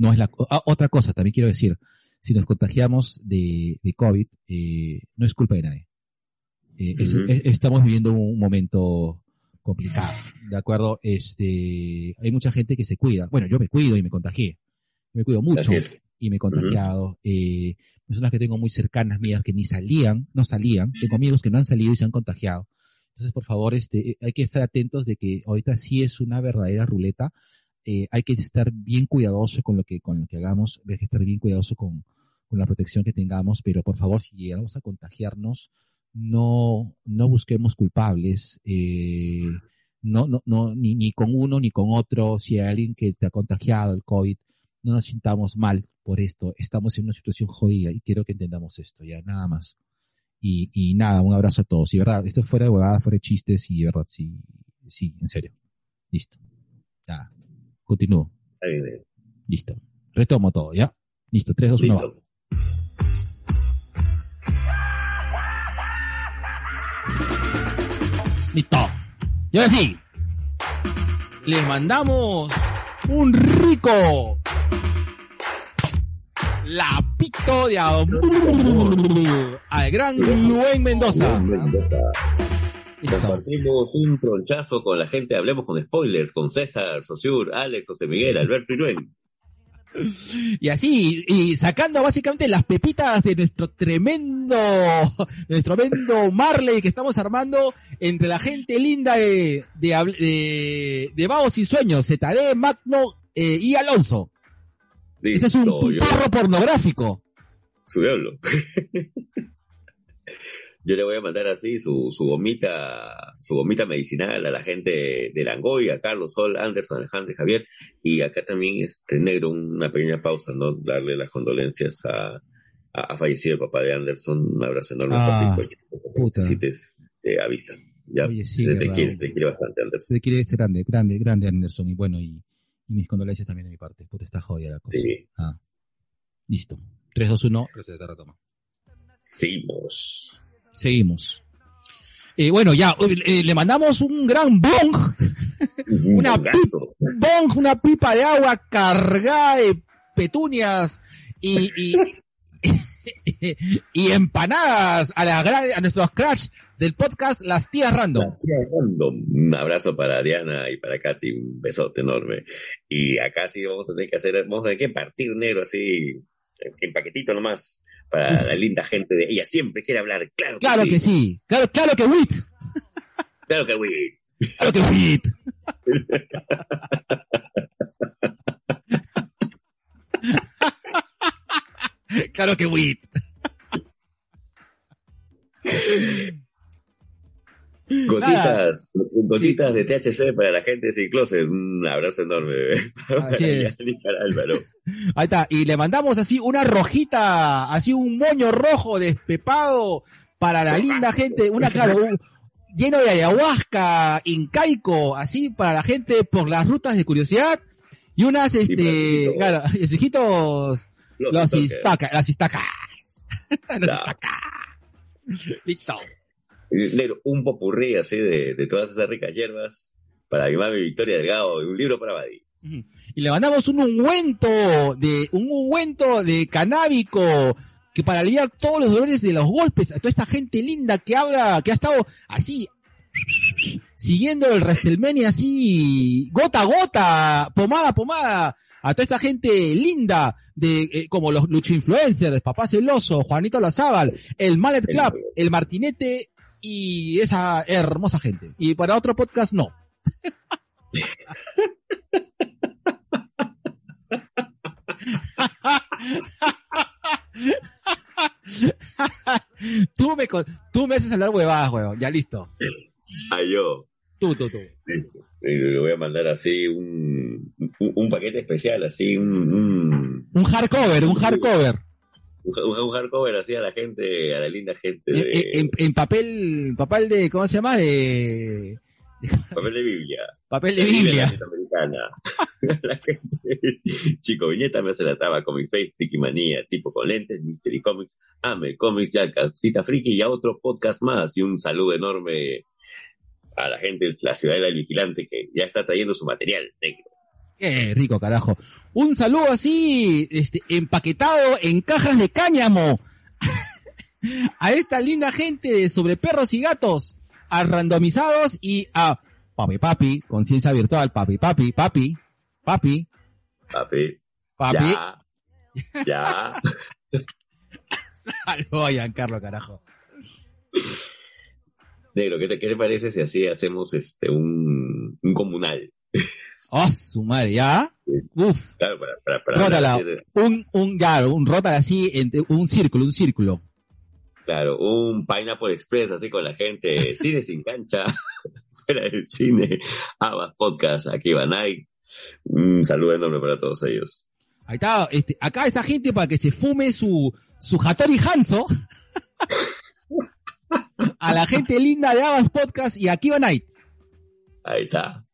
no es la, ah, otra cosa, también quiero decir, si nos contagiamos de, de COVID, eh, no es culpa de nadie. Eh, es- estamos viviendo un momento complicado, ¿de acuerdo? Este, hay mucha gente que se cuida. Bueno, yo me cuido y me contagié. Me cuido mucho y me he contagiado. Eh, personas que tengo muy cercanas mías que ni salían, no salían. Tengo amigos que no han salido y se han contagiado. Entonces, por favor, este, eh, hay que estar atentos de que ahorita sí es una verdadera ruleta. Eh, hay que estar bien cuidadoso con lo que, con lo que hagamos. Hay que estar bien cuidadoso con, con la protección que tengamos. Pero por favor, si llegamos a contagiarnos, no, no busquemos culpables. Eh, no, no, no, ni, ni con uno ni con otro. Si hay alguien que te ha contagiado el COVID, no nos sintamos mal por esto. Estamos en una situación jodida y quiero que entendamos esto, ya, nada más. Y, y nada, un abrazo a todos. Y verdad, esto fuera de huevadas, fuera de chistes y verdad, sí, sí, en serio. Listo. Ya. Continúo. Bien, eh. Listo. Retomo todo, ¿ya? Listo. 3, 2, 1. Listo. Listo. Y ahora sí. Les mandamos un rico lapito de amor al gran Luen Mendoza. Mendoza. Compartimos un tronchazo con la gente, hablemos con spoilers, con César, Sosur, Alex, José Miguel, Alberto y Luen. Y así, y sacando básicamente las pepitas de nuestro tremendo, de nuestro tremendo Marley que estamos armando entre la gente linda de, de, de, de Vagos y Sueños, ZD, Magno eh, y Alonso. Ese es un tarro pornográfico. su diablo. Yo le voy a mandar así su, su gomita, su gomita medicinal a la gente de Langoy, a Carlos Sol, Anderson, Alejandro y Javier. Y acá también, este negro, una pequeña pausa, ¿no? Darle las condolencias a, ha, fallecido el papá de Anderson. Un abrazo enorme. Ah, puta. necesites, te avisa. Ya, Oye, sí, se te quiere, se te quiere bastante, Anderson. Se quiere ser grande, grande, grande Anderson. Y bueno, y, y mis condolencias también de mi parte. Puta, está jodida la cosa. Sí. Ah. Listo. 3, 2, 1. Receta retoma. Seguimos. Seguimos. Eh, bueno, ya, eh, le mandamos un gran bong, Una un bong, una pipa de agua cargada de petunias y, y, y empanadas a, la a nuestros crash del podcast Las Tías Random. Un abrazo para Diana y para Katy, un besote enorme. Y acá sí vamos a tener que hacer, vamos a tener que partir negro así, en paquetito nomás, para la linda gente de ella. Siempre quiere hablar, claro que Claro sí. que sí, claro, claro que wit, Claro que oui. claro que wit. claro que wit. Gotitas, gotitas de THC para la gente sin closet. Un abrazo enorme, bebé. Así es. Ahí está. Y le mandamos así una rojita, así un moño rojo despepado para la linda gente, una claro, un- lleno de ayahuasca, incaico, así para la gente por las rutas de curiosidad. Y unas, este, los claro, los hijitos, los las istacas. Los Ya. istacas. Listo. Negro, un popurrí así de, de todas esas ricas hierbas para mi mami Victoria Delgado y un libro para Badi. Y le mandamos un ungüento de, un ungüento de canábico que para aliviar todos los dolores de los golpes a toda esta gente linda que habla, que ha estado así, siguiendo el WrestleMania así, gota a gota, pomada a pomada, a toda esta gente linda de, eh, como los lucho influencers, Papá Celoso, Juanito Lazábal, el Mallet Club, el Martinete y esa hermosa gente. Y para otro podcast no. tú me, tú me haces hablar huevadas, huevón. Ya listo. Ay, yo. Tú, tú, tú. Listo. Y Le voy a mandar así un, un, un paquete especial, así un, un, Un hardcover, un hardcover. Un, hardcover así a la gente, a la linda gente En, de en- en papel, papel de, ¿cómo se llama? De, papel de Biblia. papel de Biblia. latinoamericana. la gente, chico, viñeta me hace la taba con mi face, Friki Manía, tipo con lentes, Mystery Comics, Ame Comics, ya Cita Friki y a otro podcast más. Y un saludo enorme a la gente de la ciudad del vigilante que ya está trayendo su material negro. Qué rico, carajo. Un saludo así, este, empaquetado en cajas de cáñamo. a esta linda gente de sobre perros y gatos, a randomizados y a papi papi, conciencia virtual, papi papi, papi, papi, Papi, papi. ya, ya. Saludos a Giancarlo, carajo. Negro, ¿qué te, ¿qué te parece si así hacemos este un, un comunal? Oh, su madre, ¿ya? Uf, Claro, para, para, para de- Un, un, claro, un rótala así, entre un círculo, un círculo. Claro, un Pineapple Express así con la gente, cine sin cancha, fuera del cine, Abas Podcast, aquí va Night. Un saludo enorme para todos ellos. Ahí está, este, acá esta gente para que se fume su, su Hattori Hanzo. a la gente linda de Abbas Podcast y Akiva Night. Ahí está.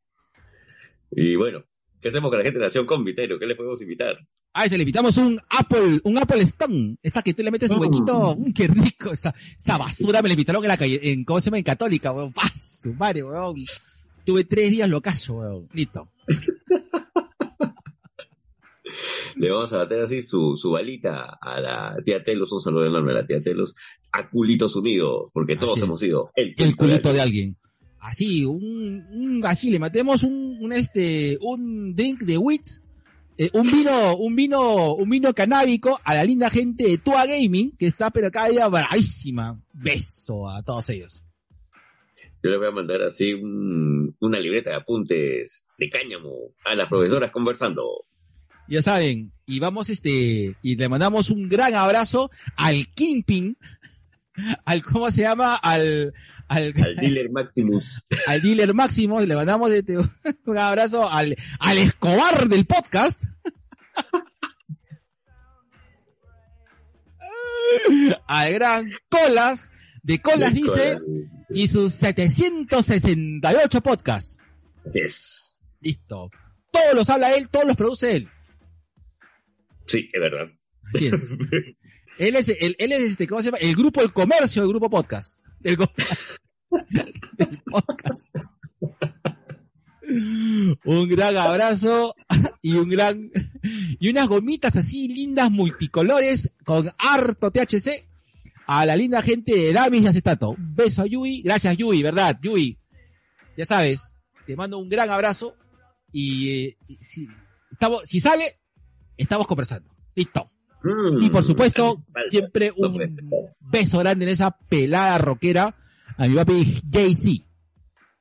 Y bueno, ¿qué hacemos con la gente de Nación Convitero? ¿Qué le podemos invitar? A eso le invitamos un Apple, un Apple Stone. Esta que tú le metes su huequito. Mm, qué rico. Esa, esa basura me la invitaron en la calle, en, ¿cómo se llama? En Católica, weón. Paz, su madre, weón. Tuve tres días locazo, weón. Listo. Le vamos a bater así su, su balita a la tía Telos, un saludo enorme a la tía Telos, a Culitos Unidos, porque todos Así hemos sido el El culito de alguien. Así, un, un, así, le matemos un, un este, un drink de wheat, eh, un vino, un vino, un vino canábico a la linda gente de Tua Gaming, que está pero cada día bravísima. Beso a todos ellos. Yo le voy a mandar así un- una libreta de apuntes de cáñamo a las profesoras conversando. Ya saben, y vamos este, y le mandamos un gran abrazo al Kingpin, al, ¿cómo se llama? Al, al, Al dealer Maximus. al dealer máximo, le mandamos este, un abrazo al, al Escobar del podcast. al gran Colas, de Colas De dice, y sus 768 podcasts. Yes. Listo. Todos los habla él, todos los produce él. Sí, es verdad. Así es. él es, el, él es este, ¿cómo se llama? El grupo El Comercio del grupo podcast. Del, go- del podcast. Un gran abrazo y un gran y unas gomitas así lindas multicolores con harto THC a la linda gente de Damis y Acetato. Un beso a Yui, gracias Yui, verdad, Yui. Ya sabes, te mando un gran abrazo y, eh, si estamos si sale estamos conversando. Listo. Mm, Y por supuesto, siempre un beso grande en esa pelada rockera a mi papi Jay-Z.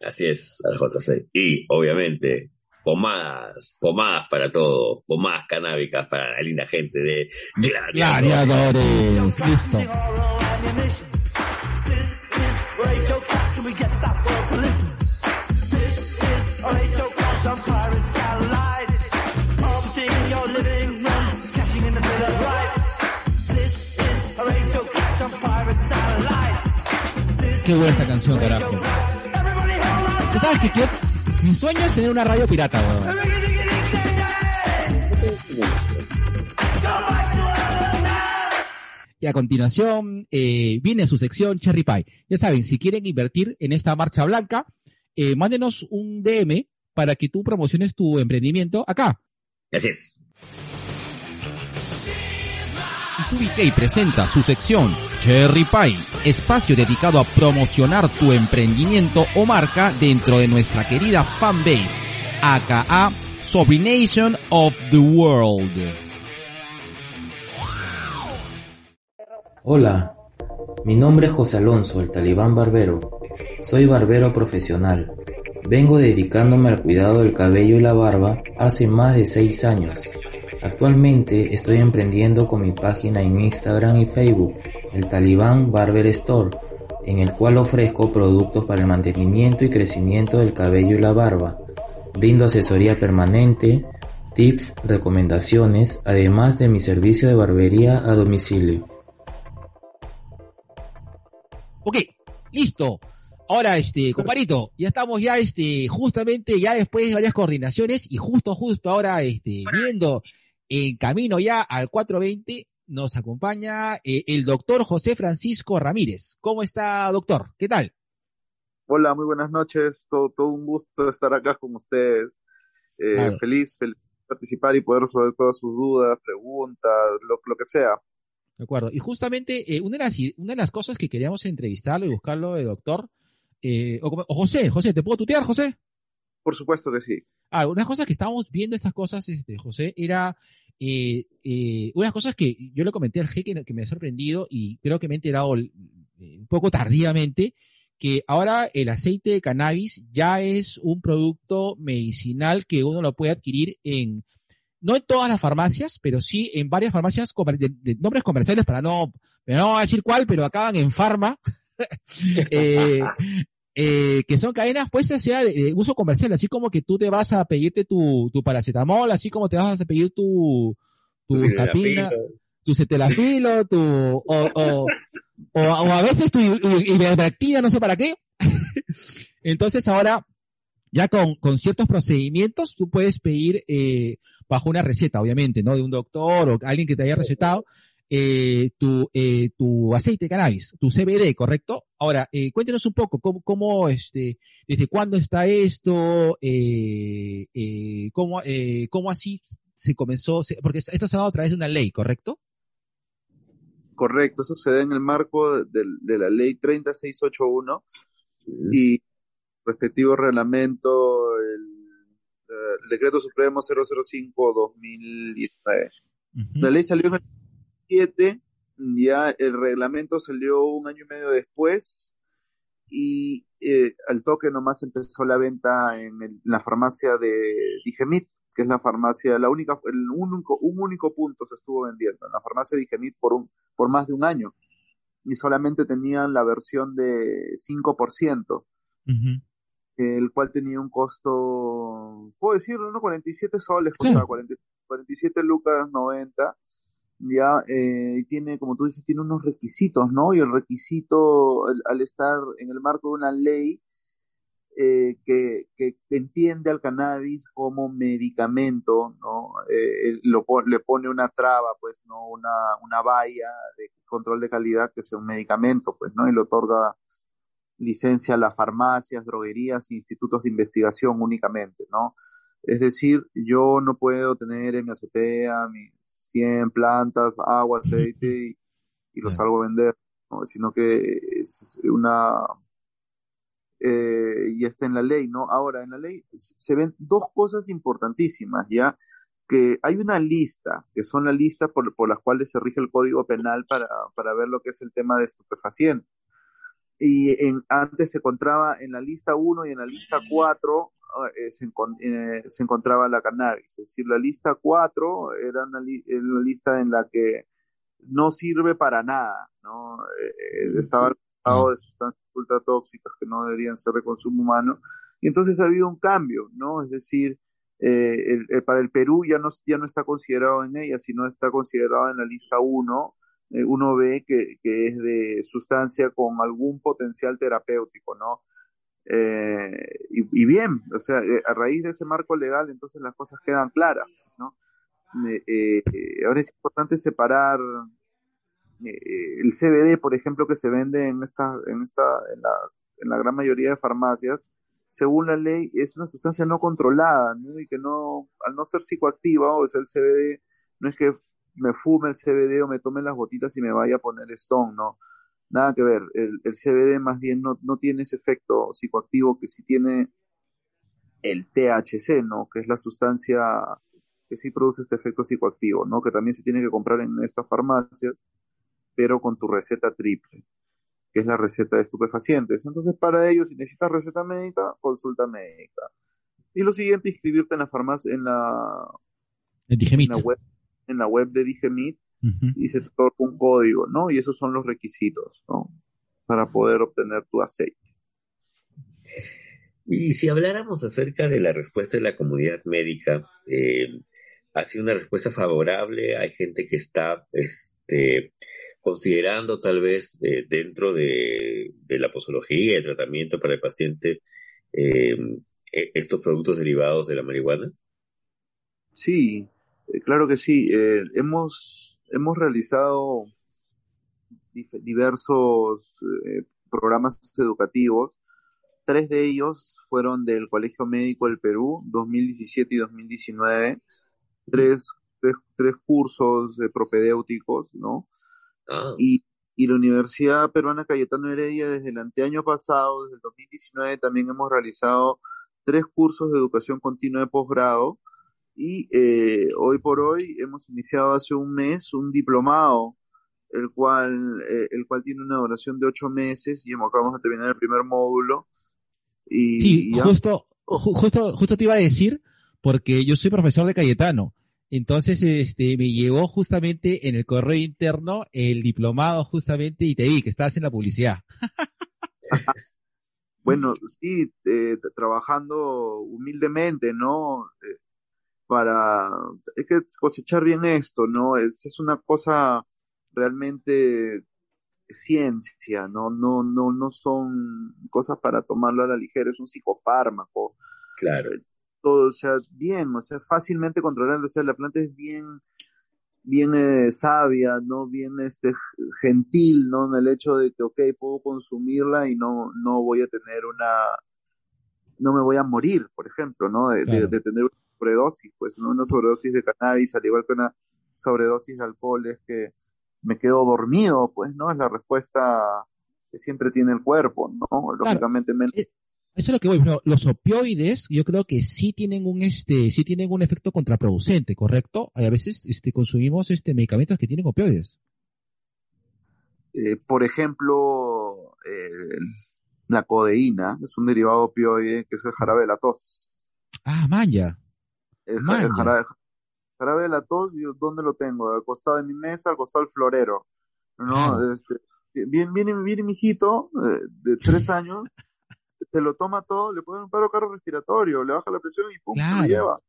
Así es, al JC. Y obviamente, pomadas, pomadas para todo, pomadas canábicas para la linda gente de Gladiador. Gladiadores, listo. Qué buena esta canción, carajo. ¿Tú sabes que quiero? Mi sueño es tener una radio pirata, weón. Y a continuación eh, viene su sección Cherry Pie. Ya saben, si quieren invertir en esta marcha blanca, eh, mándenos un DM para que tú promociones tu emprendimiento acá. Así es. TubiK presenta su sección Cherry Pie, espacio dedicado a promocionar tu emprendimiento o marca dentro de nuestra querida fanbase, aka Sobrination of the World. Hola, mi nombre es José Alonso, el talibán barbero. Soy barbero profesional. Vengo dedicándome al cuidado del cabello y la barba hace más de 6 años. Actualmente estoy emprendiendo con mi página en Instagram y Facebook, el Talibán Barber Store, en el cual ofrezco productos para el mantenimiento y crecimiento del cabello y la barba. Brindo asesoría permanente, tips, recomendaciones, además de mi servicio de barbería a domicilio. Ok, listo. Ahora, este, comparito, ya estamos ya, este, justamente ya después de varias coordinaciones y justo, justo ahora, este, viendo en camino ya al 420, nos acompaña eh, el doctor José Francisco Ramírez. ¿Cómo está, doctor? ¿Qué tal? Hola, muy buenas noches. Todo, todo un gusto estar acá con ustedes. Eh, Claro. Feliz, feliz participar y poder resolver todas sus dudas, preguntas, lo, lo que sea. De acuerdo. Y justamente, eh, una, de las, una de las cosas que queríamos entrevistarlo y buscarlo doctor, o, o José, José, ¿te puedo tutear, José? Por supuesto que sí. Ah, unas cosas que estábamos viendo estas cosas, este, José, era eh, eh, unas cosas que yo le comenté al G que, me ha sorprendido y creo que me he enterado eh, un poco tardíamente, que ahora el aceite de cannabis ya es un producto medicinal que uno lo puede adquirir en, no en todas las farmacias, pero sí en varias farmacias de, nombres comerciales para no, no decir cuál, pero acaban en farma. eh, eh, que son cadenas pues sea de, de uso comercial, así como que tú te vas a pedirte tu, tu paracetamol, así como te vas a pedir tu, tu Sí, capina, tu cetelafilo, tu, o, o, o, o a veces tu ivermectina, no sé para qué. Entonces ahora, ya con, con ciertos procedimientos, tú puedes pedir, eh, bajo una receta, obviamente, ¿no? De un doctor o alguien que te haya recetado, eh, tu, eh, tu aceite de cannabis, tu CBD, ¿correcto? Ahora, eh, cuéntenos un poco, ¿cómo, cómo este, desde cuándo está esto, eh, eh, cómo, eh, cómo así se comenzó, porque esto se ha dado a través de una ley, ¿correcto? Correcto, eso se da en el marco de, de la ley 30681 y respectivo reglamento, el, el decreto supremo 005-2019. La ley salió en el 7, ya el reglamento salió un año y medio después y eh, al toque nomás empezó la venta en, el- en la farmacia de Digemit, que es la farmacia, la única, el único, un único punto se estuvo vendiendo, en la farmacia Digemit por un, por más de un año. Y solamente tenían la versión de 5%, el cual tenía un costo, puedo decirlo, ¿no? 47 soles, Claro. costaba 40 47 lucas 90 ya eh, tiene, como tú dices, tiene unos requisitos, ¿no? Y el requisito, al, estar en el marco de una ley eh, que, que, entiende al cannabis como medicamento, ¿no? Eh, lo, le pone una traba, pues, ¿no? Una, una valla de control de calidad que sea un medicamento, pues, ¿no? Y le otorga licencia a las farmacias, droguerías, institutos de investigación únicamente, ¿no? Es decir, yo no puedo tener en mi azotea mis 100 plantas, agua, aceite y, y lo salgo a vender, ¿no? sino que es una... Eh, y está en la ley, ¿no? Ahora, en la ley se ven dos cosas importantísimas, ¿ya? Que hay una lista, que son la lista por, por las cuales se rige el Código Penal para, para ver lo que es el tema de estupefacientes y en, antes se encontraba en la lista 1 y en la lista 4 eh, se, eh, se, encontraba la cannabis. Es decir, la lista 4 era una, lista en la que no sirve para nada, ¿no? Eh, estaba al de sustancias ultra tóxicas que no deberían ser de consumo humano. Y entonces ha habido un cambio, ¿no? Es decir, el, para el Perú ya no, ya no está considerado en ella, sino está considerado en la lista 1 eh, uno ve que, que, es de sustancia con algún potencial terapéutico, ¿no? Eh, y, bien, o sea, eh, a raíz de ese marco legal, entonces las cosas quedan claras, ¿no? ahora es importante separar el CBD, por ejemplo, que se vende en esta, en esta, en la, en la gran mayoría de farmacias, según la ley, es una sustancia no controlada, ¿no? Y que no, al no ser psicoactiva, o sea, el CBD, no es que me fume el CBD o me tome las gotitas y me vaya a poner Stone, no. Nada que ver. El, el CBD más bien no, no tiene ese efecto psicoactivo que sí tiene el THC, ¿no? Que es la sustancia que sí produce este efecto psicoactivo, ¿no? Que también se tiene que comprar en estas farmacias, pero con tu receta triple, que es la receta de estupefacientes. Entonces, para ello, si necesitas receta médica, consulta médica. Y lo siguiente, inscribirte en la farmacia, en la, en la web en la web de Digemit y se te otorga un código, ¿no? Y esos son los requisitos, ¿no? Para poder obtener tu aceite. Y si habláramos acerca de la respuesta de la comunidad médica, eh, ha sido una respuesta favorable. Hay gente que está este, considerando tal vez eh, dentro de, la posología, el tratamiento para el paciente, eh, e, estos productos derivados de la marihuana. Sí, claro que sí. Eh, hemos, hemos realizado diversos eh, programas educativos. Tres de ellos fueron del Colegio Médico del Perú, 2017 y 2019. Tres, tres, tres cursos propedéuticos, ¿no? Ah. Y, y la Universidad Peruana Cayetano Heredia, desde el anteaño pasado, desde el 2019, también hemos realizado tres cursos de educación continua de posgrado y eh, hoy por hoy hemos iniciado hace un mes un diplomado, el cual, eh, el cual tiene una duración de ocho meses y acabamos de terminar el primer módulo. Y, sí, justo, justo, justo te iba a decir, porque yo soy profesor de Cayetano. Entonces, este, me llegó justamente en el correo interno el diplomado justamente y te di que estás en la publicidad. bueno, sí, eh, trabajando humildemente, ¿no? Eh, para, hay que cosechar bien esto, ¿no? Es, es una cosa realmente ciencia, ¿no? No, no, no son cosas para tomarlo a la ligera, es un psicofármaco. Claro. Todo, o sea, bien, o sea, fácilmente controlable, o sea, la planta es bien, bien eh, sabia, ¿no? Bien este, gentil, ¿no? En el hecho de que, ok, puedo consumirla y no, no voy a tener una, no me voy a morir, por ejemplo, ¿no? De, de, de tener sobredosis, pues, ¿no? Una sobredosis de cannabis, al igual que una sobredosis de alcohol, es que me quedo dormido, pues, ¿no? Es la respuesta que siempre tiene el cuerpo, ¿no? Lógicamente menos. Eh, eso es lo que voy, pero los opioides, yo creo que sí tienen un este, sí tienen un efecto contraproducente, ¿correcto? A veces este consumimos este medicamentos que tienen opioides. Eh, por ejemplo, la codeína es un derivado opioide que es el jarabe de la tos. Ah, manja. El, jarabe, de la tos, ¿dónde lo tengo? Al costado de mi mesa, al costado del florero. ¿No? Este, viene, viene, viene mi hijito eh, de tres años, se lo toma todo, le pone un paro carro respiratorio, le baja la presión y pum, se lo lleva.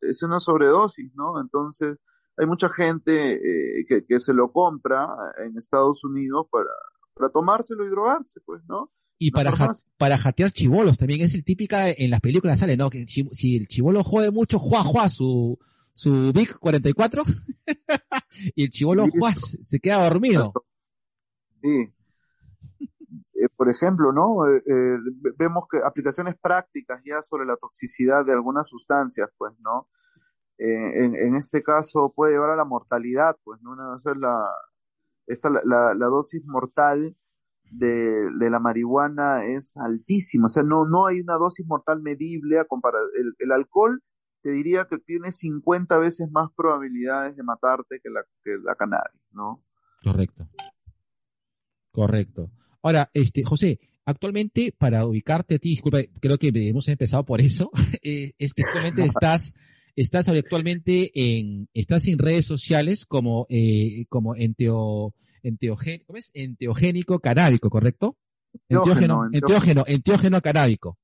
Es una sobredosis, ¿no? Entonces, hay mucha gente eh, que, que, se lo compra en Estados Unidos para, para tomárselo y drogarse, pues, ¿no? Y para, ja, para jatear chivolos también es el típica en las películas sale, ¿no? Que si, si el chivolo jode mucho, juá, juá, su, su Big 44 y el chivolo juá, se queda dormido. Sí. Eh, por ejemplo, ¿no? Eh, eh, vemos que aplicaciones prácticas ya sobre la toxicidad de algunas sustancias, pues, ¿no? En, en, este caso puede llevar a la mortalidad, pues, ¿no? Una, es la, esta, la, la, la dosis mortal de, de, la marihuana es altísima, o sea, no, no hay una dosis mortal medible a comparar. El, el, alcohol te diría que tiene 50 veces más probabilidades de matarte que la, que la cannabis, ¿no? Correcto. Correcto. Ahora, este, José, actualmente, para ubicarte a ti, disculpa, creo que hemos empezado por eso, eh, es que actualmente estás, estás actualmente en, estás en redes sociales como, eh, como enteo, enteogénico, ¿cómo es? Enteogénico canábico, ¿correcto? Enteógeno, enteógeno, enteógeno canábico.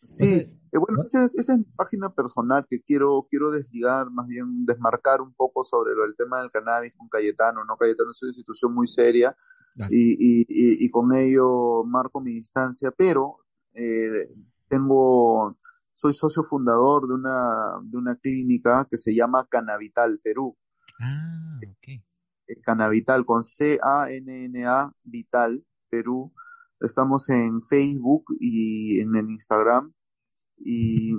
Sí, Entonces, eh, bueno, esa es, esa es mi página personal que quiero, quiero desligar, más bien desmarcar un poco sobre lo del tema del cannabis con Cayetano, ¿no? Cayetano es una institución muy seria claro. y, y, y, y, con ello marco mi distancia, pero eh, tengo, soy socio fundador de una, de una clínica que se llama Canavital Perú. Ah, ok. Canavital con C-A-N-N-A Vital Perú. Estamos en Facebook y en el Instagram. Y,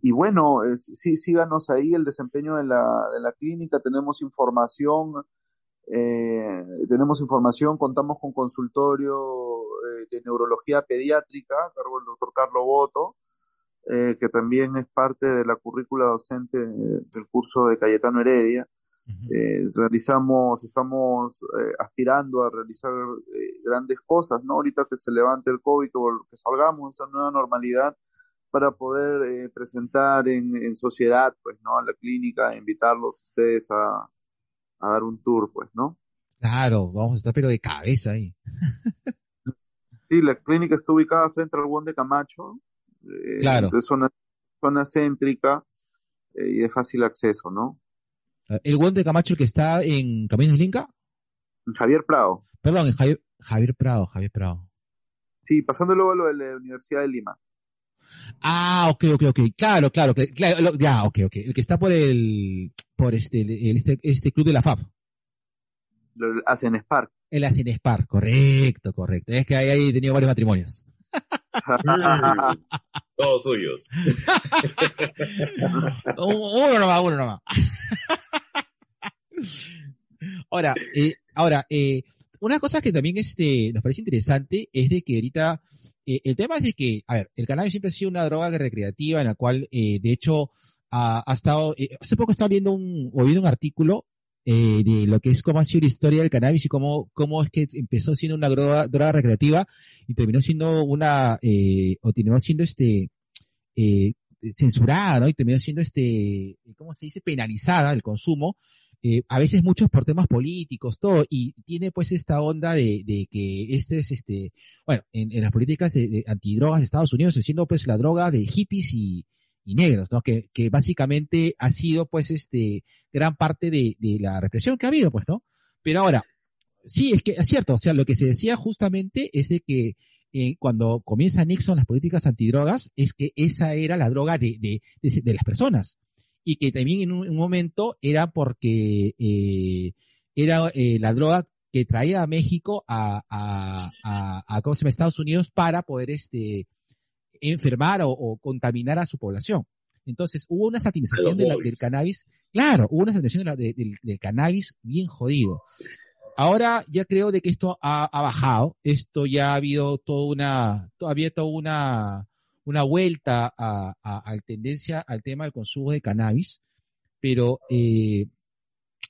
y bueno, es, sí, síganos ahí el desempeño de la, de la clínica. Tenemos información, eh, tenemos información, contamos con consultorio eh, de neurología pediátrica, a cargo del doctor Carlos Boto, eh, que también es parte de la currícula docente del curso de Cayetano Heredia. Eh, realizamos, estamos eh, aspirando a realizar eh, grandes cosas, ¿no? Ahorita que se levante el COVID, que, que salgamos de esta nueva normalidad para poder eh, presentar en, en, sociedad, pues, ¿no? A la clínica, invitarlos ustedes a, a dar un tour, pues, ¿no? Claro, vamos a estar pero de cabeza ahí. sí, la clínica está ubicada frente al Buen de Camacho. claro. Es zona, zona céntrica y de fácil acceso, ¿no? ¿El guante de Camacho el que está en Caminos del Inca? Javier Prado. Perdón, Javier, Javier Prado, Javier Prado. Sí, pasando luego a lo de la Universidad de Lima. Ah, ok, ok, ok. Claro, claro, claro ya, ok, ok. El que está por el, por este, el, este, este club de la FAP. El Acenespar. El Acenespar, correcto, correcto. Es que ahí he tenido varios matrimonios. Todos suyos. uno nomás, uno nomás. ahora, eh, ahora, eh, una cosa que también este, nos parece interesante es de que ahorita, eh, el tema es de que, a ver, el cannabis siempre ha sido una droga recreativa en la cual, eh, de hecho, ha, estado, eh, hace poco estaba viendo un, o viendo un artículo eh, de lo que es cómo ha sido la historia del cannabis y cómo, cómo es que empezó siendo una droga, droga recreativa y terminó siendo una, eh, o terminó siendo este, eh, censurada, ¿no? Y terminó siendo este, ¿cómo se dice? Penalizada el consumo. Eh, a veces muchos por temas políticos, todo, y tiene pues esta onda de, de que este es este, bueno, en, las políticas de, antidrogas de Estados Unidos, siendo pues la droga de hippies y, negros, ¿no? Que, básicamente ha sido, pues, este, gran parte de, la represión que ha habido, pues, ¿no? Pero ahora, sí, es que es cierto, o sea, lo que se decía justamente es de que eh, cuando comienza Nixon las políticas antidrogas, es que esa era la droga de, de las personas. Y que también en un, en un momento era porque eh, era eh, la droga que traía a México a, a, a, a, ¿cómo se llama? Estados Unidos para poder este, enfermar o, o, contaminar a su población. Entonces hubo una satinización de la, del cannabis, claro, hubo una satinización de la, de, del, del, cannabis bien jodido. Ahora ya creo de que esto ha, ha, bajado, esto ya ha habido toda una, todavía toda una, una vuelta a, a, a, tendencia al tema del consumo de cannabis, pero eh,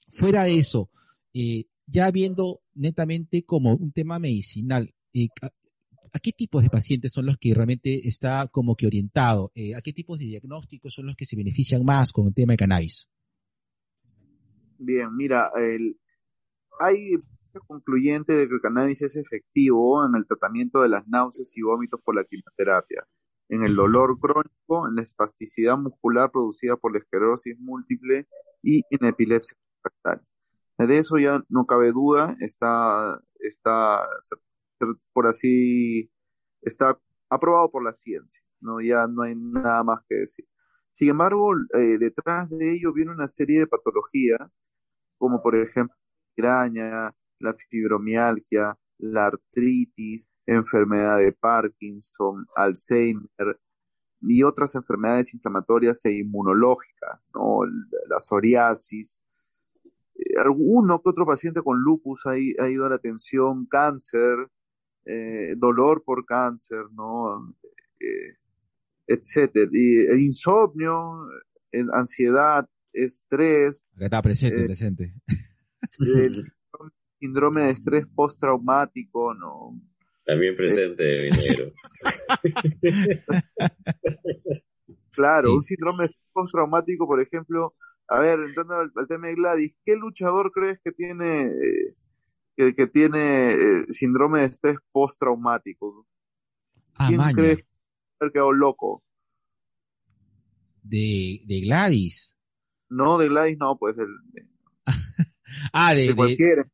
fuera de eso, eh, ya viendo netamente como un tema medicinal, eh, ¿a qué tipos de pacientes son los que realmente está como que orientado? Eh, ¿A qué tipos de diagnósticos son los que se benefician más con el tema de cannabis? Bien, mira, el, hay concluyente de que el cannabis es efectivo en el tratamiento de las náuseas y vómitos por la quimioterapia, en el dolor crónico, en la espasticidad muscular producida por la esclerosis múltiple y en epilepsia refractaria. De eso ya no cabe duda, está, está, por así, está aprobado por la ciencia, ¿no? Ya no hay nada más que decir. Sin embargo, eh, detrás de ello viene una serie de patologías, como por ejemplo la migraña, la fibromialgia, la artritis, enfermedad de Parkinson, Alzheimer y otras enfermedades inflamatorias e inmunológicas, ¿no? la psoriasis, eh, alguno que otro paciente con lupus ha, ha ido a la atención, cáncer, eh, dolor por cáncer, ¿no? Eh, etcétera. Y, insomnio, ansiedad, estrés. Acá está presente, presente. El síndrome de estrés postraumático, ¿no? También presente, Vinero. claro, un síndrome postraumático, por ejemplo, a ver, entrando al, tema de Gladys, ¿qué luchador crees que tiene eh, que, tiene eh, síndrome de estrés postraumático? Ah, ¿Quién crees que ha quedado loco? De, de Gladys. No, de Gladys no, pues el, ah, de, de cualquiera.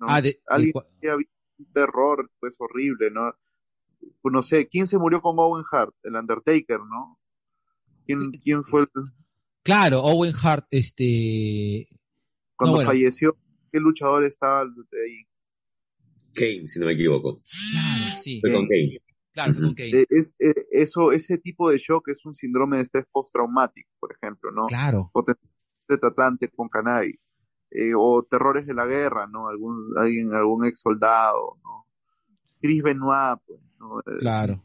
Ah, de, Alguien que ha visto un terror, pues horrible, ¿no? No sé, ¿quién se murió con Owen Hart? El Undertaker, ¿no? ¿Quién, quién fue el, Claro, Owen Hart, este. Cuando falleció, ¿qué luchador estaba ahí? Kane, si no me equivoco. Claro, sí. Fue con Kane. Claro, con Kane. Eh, eh, eso, ese tipo de shock es un síndrome de estrés postraumático, por ejemplo, ¿no? Claro. tratante con cannabis. Eh, o terrores de la guerra, ¿no? Algún, alguien, algún ex soldado, ¿no? Chris Benoit, pues, ¿no? Claro.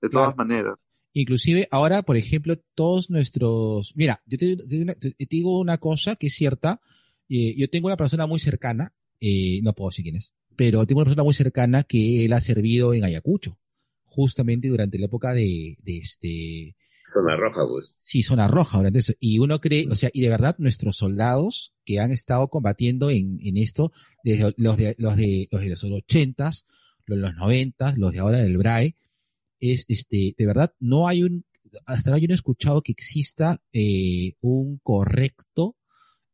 De todas maneras. Inclusive ahora, por ejemplo, todos nuestros... Mira, yo te, digo una cosa que es cierta. Eh, yo tengo una persona muy cercana, eh, no puedo decir quién es, pero tengo una persona muy cercana que él ha servido en Ayacucho, justamente durante la época de, de este... Zona roja, pues. Sí, zona roja, durante eso. Y uno cree, o sea, y de verdad nuestros soldados que han estado combatiendo en, en esto, desde los de los de los de los ochentas, los de los noventas, los de ahora del BRAE, es, este, de verdad, no hay un, hasta ahora yo no he escuchado que exista eh, un correcto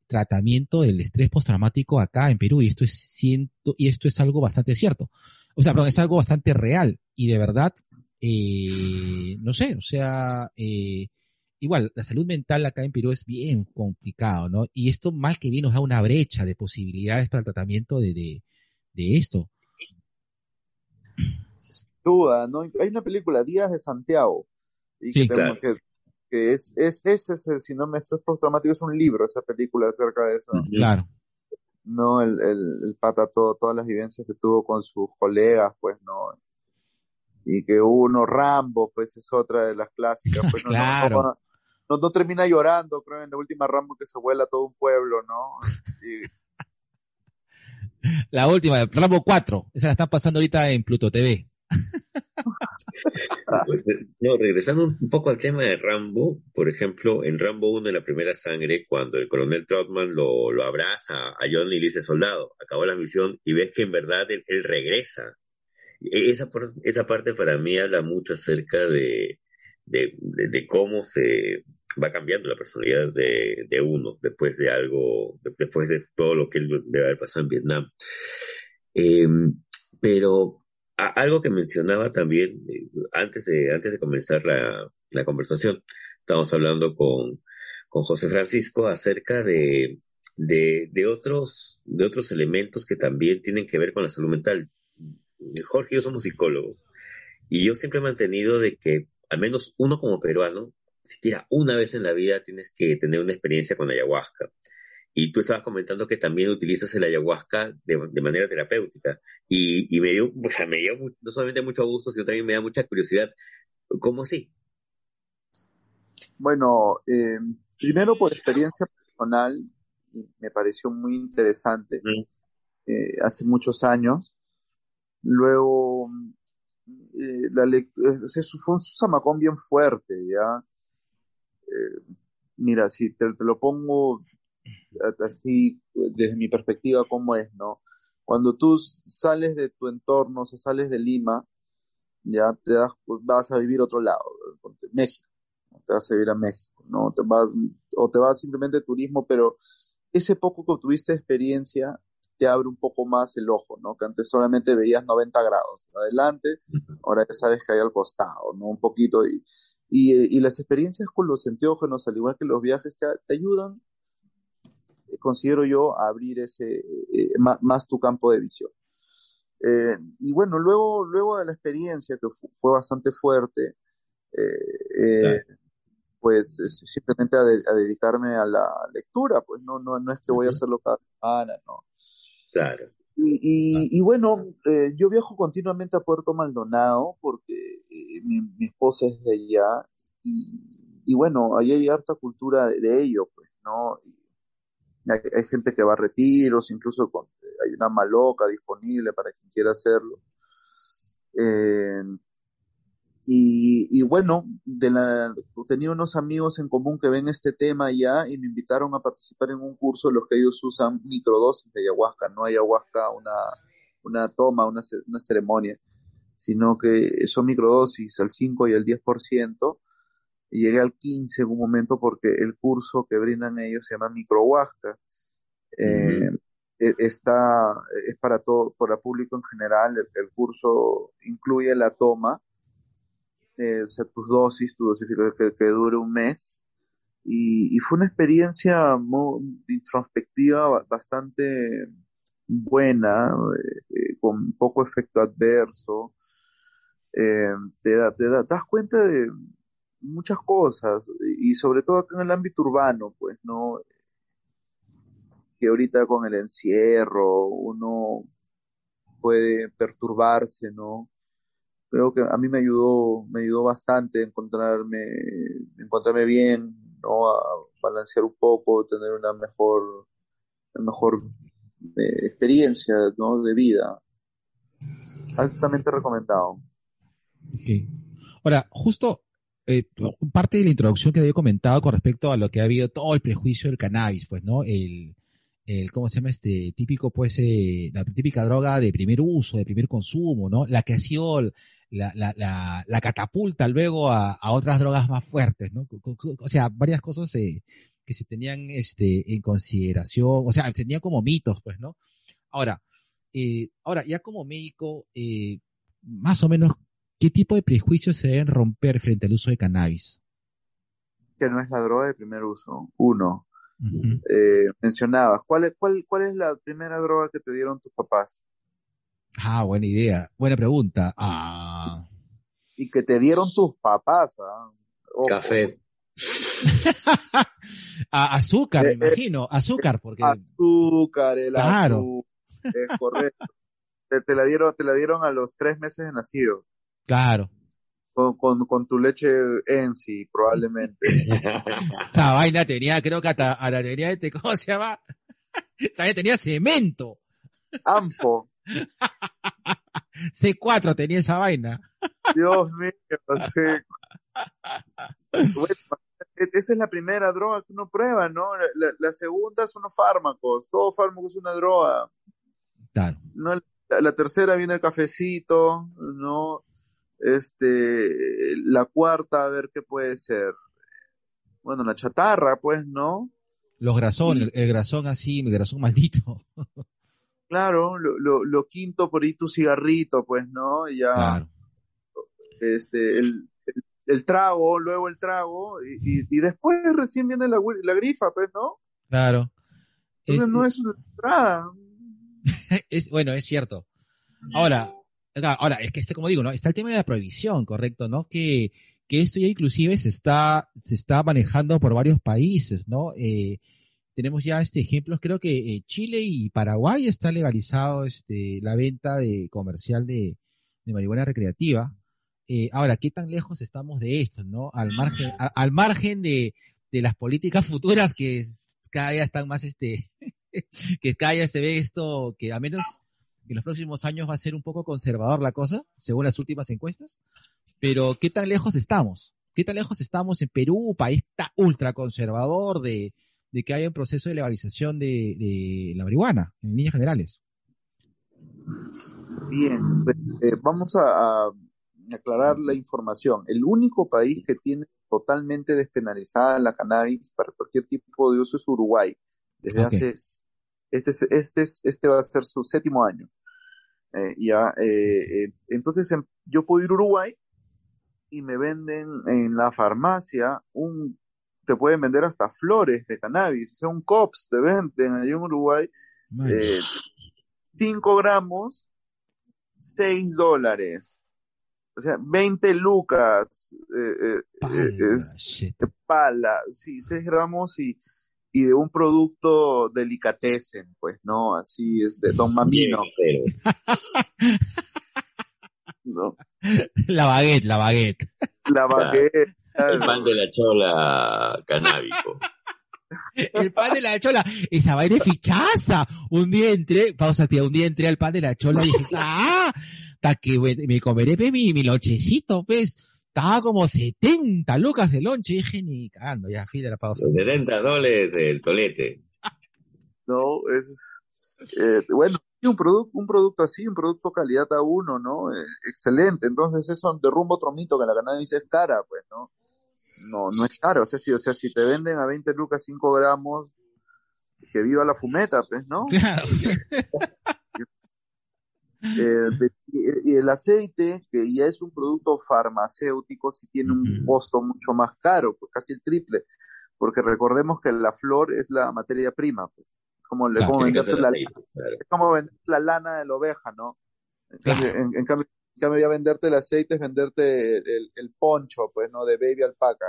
tratamiento del estrés postraumático acá en Perú y esto es siento, y esto es algo bastante cierto. O sea, perdón, es algo bastante real y de verdad, eh, no sé, o sea, eh, igual, la salud mental acá en Perú es bien complicado, ¿no? Y esto mal que bien nos da una brecha de posibilidades para el tratamiento de, de, de esto duda, ¿no? Hay una película, Días de Santiago, y que, que, es, es, ese es el síndrome de estrés postraumático, es un libro, esa película acerca de eso. Claro. No, el, el, pata todo, todas las vivencias que tuvo con sus colegas, pues, no. Y que uno, Rambo, pues es otra de las clásicas, pues no, claro. no, no, termina llorando, creo, en la última Rambo que se vuela todo un pueblo, ¿no? La última, Rambo 4, esa la están pasando ahorita en Pluto TV. No, regresando un poco al tema de Rambo, por ejemplo, en Rambo 1 de la primera sangre, cuando el coronel Trotman lo, lo abraza a John y le dice soldado, acabó la misión y ves que en verdad él, regresa. E, esa, esa parte para mí habla mucho acerca de, de, cómo se va cambiando la personalidad de, uno después de algo, después de todo lo que debe haber pasado en Vietnam. Em, pero algo que mencionaba también eh, antes de, antes de comenzar la, la conversación, estamos hablando con, con José Francisco acerca de, de, otros, de otros elementos que también tienen que ver con la salud mental. Jorge y yo somos psicólogos y yo siempre he mantenido de que al menos uno como peruano, siquiera una vez en la vida tienes que tener una experiencia con ayahuasca. Y tú estabas comentando que también utilizas el ayahuasca de, manera terapéutica. Y, y, me dio, o sea, me dio no solamente mucho gusto, sino también me da mucha curiosidad. ¿Cómo así? Bueno, eh, primero por experiencia personal, y me pareció muy interesante eh, hace muchos años. Luego, eh, la fue un samacón bien fuerte, ¿ya? mira, si te, lo pongo así desde mi perspectiva cómo es, ¿no? Cuando tú sales de tu entorno, o sea, sales de Lima, ya te das, vas a vivir otro lado, México, te vas a vivir a México, ¿no? Te vas, o te vas simplemente de turismo, pero ese poco que tuviste experiencia te abre un poco más el ojo, ¿no? Que antes solamente veías 90 grados adelante, ahora ya sabes que hay al costado, ¿no? Un poquito. Y, y, y las experiencias con los enteógenos, al igual que los viajes, te, te ayudan, eh, considero yo, a abrir ese, eh, más, más, tu campo de visión. Eh, y bueno, luego, luego de la experiencia, que fue bastante fuerte, pues simplemente a, de, a, dedicarme a la lectura, pues no, no, no es que voy a hacerlo cada semana, ¿no? Claro. Y, y, y bueno, eh, yo viajo continuamente a Puerto Maldonado porque eh, mi, mi, esposa es de allá y, y, bueno, ahí hay harta cultura de, de ello, pues, ¿no? Hay, hay, gente que va a retiros, incluso con, hay una maloca disponible para quien quiera hacerlo. Eh, y, y, bueno, de la, tenía unos amigos en común que ven este tema ya y me invitaron a participar en un curso en los que ellos usan microdosis de ayahuasca. No ayahuasca una, una toma, una, una ceremonia, sino que son microdosis al 5 y al 10%. Y llegué al 15 en un momento porque el curso que brindan ellos se llama microhuasca. Eh, mm -hmm. está, es para todo, para público en general. El, el curso incluye la toma eh, tus dosis, tu dosificación que, dure un mes. Y, fue una experiencia introspectiva bastante buena, eh, con poco efecto adverso. Eh, te, da, te, da, das cuenta de muchas cosas, y sobre todo acá en el ámbito urbano, pues, ¿no? Que ahorita con el encierro uno puede perturbarse, ¿no? Creo que a mí me ayudó, me ayudó bastante encontrarme, encontrarme bien, ¿no? A balancear un poco, tener una mejor, una mejor eh, experiencia, ¿no? De vida. Altamente recomendado. Okay. Ahora, justo eh, parte de la introducción que había comentado con respecto a lo que ha habido todo el prejuicio del cannabis, pues, ¿no? El, el, ¿cómo se llama este típico, pues, eh, la típica droga de primer uso, de primer consumo, ¿no? La que ha sido la, la, la, la catapulta luego a, otras drogas más fuertes, ¿no? O sea, varias cosas eh, que se tenían este, en consideración, o sea, se tenían como mitos, pues, ¿no? Ahora, eh, ahora, ya como médico, eh, más o menos, ¿qué tipo de prejuicios se deben romper frente al uso de cannabis? Que no es la droga de primer uso, uno. Uh -huh. eh, mencionabas, ¿cuál es, cuál, ¿cuál es la primera droga que te dieron tus papás? Ah, buena idea. Buena pregunta. Ah. Y que te dieron tus papás. ¿ah? Ojo. Café. A, azúcar, me imagino. Azúcar, porque. Azúcar, el claro. azúcar. Es correcto. te, te, la dieron, te la dieron a los tres meses de nacido. Claro. Con, con, con tu leche en sí, probablemente. Esa vaina tenía, creo que hasta a la tenía este, ¿cómo se llama? Esa vaina tenía cemento. Anfo. C4 tenía esa vaina. Dios mío, sí. Bueno, esa es la primera droga que uno prueba, ¿no? La, la, segunda son los fármacos. Todo fármaco es una droga. Claro. ¿No? La, la, tercera viene el cafecito, ¿no? Este, la cuarta, a ver qué puede ser. Bueno, la chatarra, pues, ¿no? Los grasón, y... el, el grasón así, el grasón maldito. Claro, lo, lo, lo, quinto por ahí tu cigarrito, pues, ¿no? Y ya. Claro. Este, el, el, el, trago, luego el trago, y, y, y después recién viene la, la, grifa, pues, ¿no? Claro. Entonces es, no es una entrada. es, bueno, es cierto. Ahora, ahora, es que este, como digo, ¿no? Está el tema de la prohibición, correcto, ¿no? Que, que esto ya inclusive se está, se está manejando por varios países, ¿no? Eh, tenemos ya este ejemplos, creo que eh, Chile y Paraguay está legalizado este, la venta de comercial de, de marihuana recreativa. Eh, ahora, ¿qué tan lejos estamos de esto, no? Al margen, al margen de, de las políticas futuras que cada día están más, este, que cada día se ve esto, que a menos en los próximos años va a ser un poco conservador la cosa, según las últimas encuestas. Pero, ¿qué tan lejos estamos? ¿Qué tan lejos estamos en Perú, país ultra conservador de, de que haya un proceso de legalización de, de la marihuana, en líneas generales. Bien, pues, eh, vamos a, a, aclarar la información. El único país que tiene totalmente despenalizada la cannabis para cualquier tipo de uso es Uruguay. Desde Ok. hace, este, es- este, es- este va a ser su séptimo año. Eh, ya, eh, eh, entonces em- yo puedo ir a Uruguay y me venden en la farmacia un, te pueden vender hasta flores de cannabis, o sea, un COPS te venden ahí en Uruguay, Man. eh, 5 gramos, 6 dólares. O sea, 20 lucas, eh, eh, Pala, eh, pala, sí, 6 gramos y, y de un producto delicatessen, pues, ¿no? Así es, de Don Mamino. ¿no? La baguette, la baguette. La baguette, El pan de la chola canábico. El pan de la chola. Esa vaina es fichaza. Un día entré, pausa tía, un día entré al pan de la chola y dije, ah, hasta que me comeré pe, mi, mi lonchecito, pues. Estaba como 70 lucas el lonche. Y dije, ni cagando, ya, de la pausa. 70 dólares el tolete. ¿no? Es, eh, bueno, un producto, un producto así, un producto calidad A1, ¿no? Eh, excelente. Entonces eso derrumba otro mito que la cannabis es cara, pues, ¿no? No, no es cara. O sea, si, o sea, si te venden a 20 lucas 5 gramos, que viva la fumeta, pues, ¿no? Claro. Eh, y el aceite, que ya es un producto farmacéutico, sí tiene un costo mucho más caro, pues casi el triple, porque recordemos que la flor es la materia prima, pues. como, le, como ser la, aceite, claro. es como vender la lana de la oveja, ¿no? En, Claro. en, en cambio, en cambio ya venderte el aceite es venderte el, el- el poncho, pues, ¿no? De baby alpaca.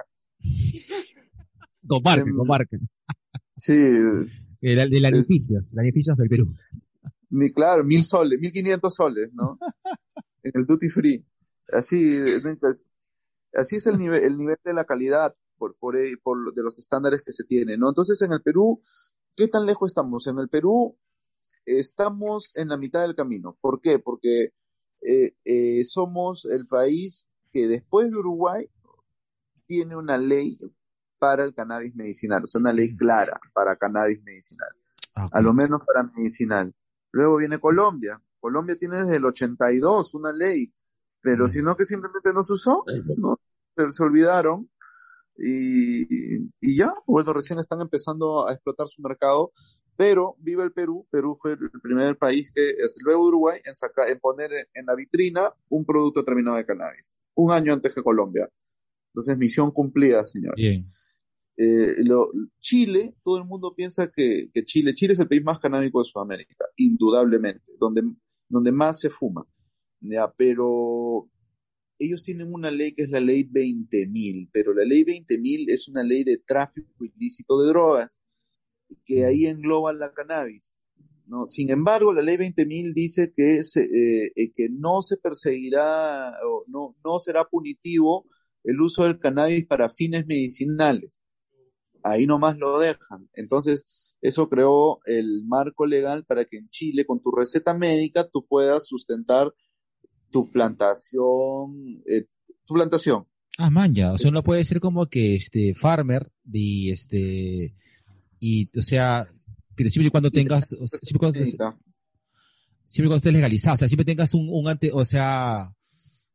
Marca, Em, marca. Sí, De, la- de lanificios, lanificios del Perú. Mi, claro, mil soles, mil quinientos soles, ¿no? en el duty free. Así, así es el nivel, el nivel de la calidad por, por, por de los estándares que se tienen, ¿no? Entonces, en el Perú, ¿qué tan lejos estamos? En el Perú estamos en la mitad del camino. ¿Por qué? Porque eh, eh, somos el país que después de Uruguay tiene una ley para el cannabis medicinal, o sea, una ley clara para cannabis medicinal Ah, a lo menos para medicinal. Luego viene Colombia. Colombia tiene desde el 82 una ley, pero Mm. si no que simplemente no se usó, no. se, se olvidaron y, y ya, bueno, recién están empezando a explotar su mercado, pero viva el Perú, Perú fue el primer país que, es luego Uruguay, en, saca- en poner en la vitrina un producto terminado de cannabis, un año antes que Colombia. Entonces, misión cumplida, señor. Bien. Eh, lo- Chile, todo el mundo piensa que, Chile, Chile es el país más canábico de Sudamérica, indudablemente, donde, donde más se fuma. Ya, pero ellos tienen una ley que es la ley 20.000, pero la ley 20.000 es una ley de tráfico ilícito de drogas, que ahí engloba la cannabis. Sin embargo, la ley 20.000 dice que, se, eh, eh, que no se perseguirá o no, no será punitivo el uso del cannabis para fines medicinales ahí nomás lo dejan. Entonces, eso creó el marco legal para que en Chile, con tu receta médica, tú puedas sustentar tu plantación, eh, tu plantación. Ah, man, ya. O sea, uno puede ser como que este farmer y este y o sea, pero siempre y cuando tengas, o sea, siempre cuando, siempre cuando estés legalizado, o sea, siempre tengas un, un ante, o sea,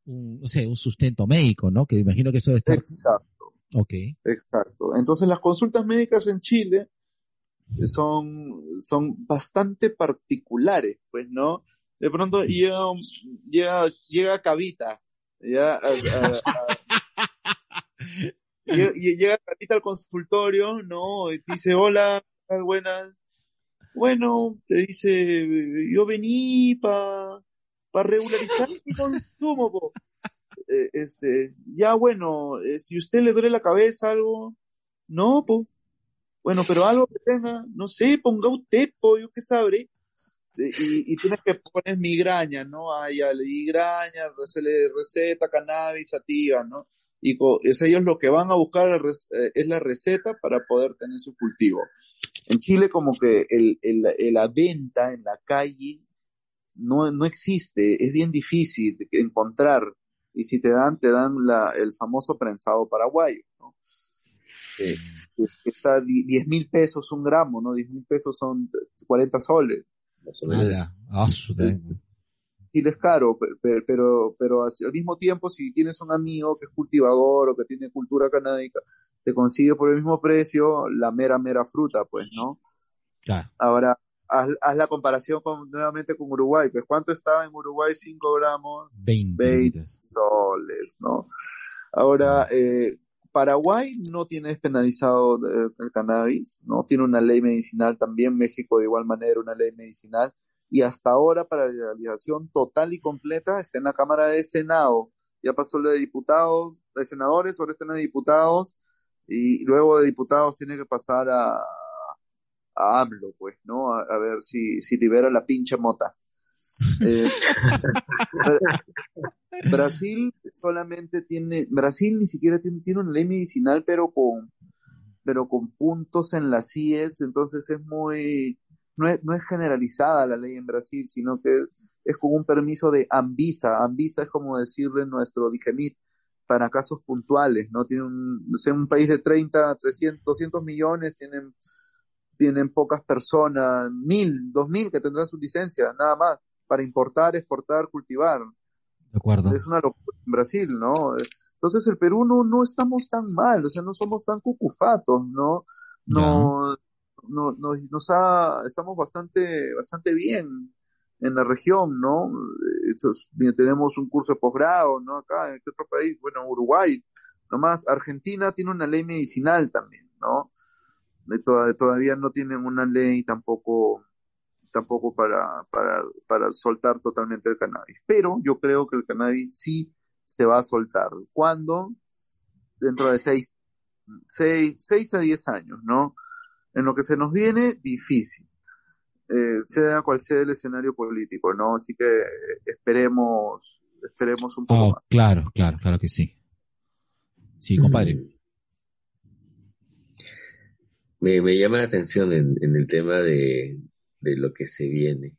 un, no sé, un sustento médico, ¿no? Que imagino que eso estar, Exacto, ok. exacto. Entonces, las consultas médicas en Chile son, son bastante particulares, pues, ¿no? De pronto llega, un- llega, llega Cavita, ya, llega, llega Cavita al consultorio, ¿no? Y dice, hola, buenas. Bueno, te dice, yo vení para pa regularizar mi consumo, po. Eh, este, ya bueno, eh, si usted le duele la cabeza algo, no, po. Bueno, pero algo que tenga, no sé, ponga usted, po, yo qué sabré. Y, y tienes que poner migraña, ¿no? Ah, ya, le migraña, rece- receta, cannabis, sativa, ¿no? Y es ellos lo que van a buscar eh, es la receta para poder tener su cultivo. En Chile como que el- el- la venta en la calle no, no existe, es bien difícil encontrar. Y si te dan, te dan la, el famoso prensado paraguayo, ¿no? Eh, que está di- 10 mil pesos un gramo, ¿no? 10 mil pesos son 40 soles. Ala, ah, su- Es- y es caro, pero, pero, pero al mismo tiempo si tienes un amigo que es cultivador o que tiene cultura canábica, te consigue por el mismo precio la mera, mera fruta, pues, ¿no? Claro. Ahora, haz, haz la comparación con, nuevamente con Uruguay, pues, ¿cuánto estaba en Uruguay 5 gramos? 20. 20 soles, ¿no? Ahora, eh, Paraguay no tiene despenalizado el, el cannabis, ¿no? Tiene una ley medicinal también, México de igual manera una ley medicinal, y hasta ahora para la legalización total y completa está en la Cámara de Senado. Ya pasó lo de diputados, de senadores, ahora está en de diputados, y luego de diputados tiene que pasar a, a AMLO, pues, ¿no? A, a ver si, si libera la pinche mota. Eh, Brasil solamente tiene, Brasil ni siquiera tiene, tiene, una ley medicinal, pero con, pero con puntos en las CIES, entonces es muy, no es, no es generalizada la ley en Brasil, sino que es, es con un permiso de Anvisa. Anvisa es como decirle nuestro Digemit para casos puntuales, ¿no? Tiene un, no sé, un país de 30, 300, 200 millones, tienen, tienen pocas personas, mil, dos mil que tendrán su licencia, nada más, para importar, exportar, cultivar. De acuerdo. Es una locura en Brasil, ¿no? Entonces el Perú no, no estamos tan mal, o sea, no somos tan cucufatos, ¿no? No, no, no, nos ha, estamos bastante, bastante bien en la región, ¿no? Entonces, tenemos un curso de posgrado, ¿no? Acá, ¿en qué otro país? Bueno, Uruguay, nomás. Argentina tiene una ley medicinal también, ¿no? Toda, todavía no tienen una ley tampoco, tampoco para, para, para soltar totalmente el cannabis. Pero yo creo que el cannabis sí se va a soltar. ¿Cuándo? Dentro de seis, seis, seis a diez años, ¿no? En lo que se nos viene, difícil. Eh, sea cual sea el escenario político, ¿no? Así que esperemos, esperemos un poco oh, más. Claro, claro, claro que sí. Sí, compadre. Me, me llama la atención en, en el tema de, de, lo que se viene.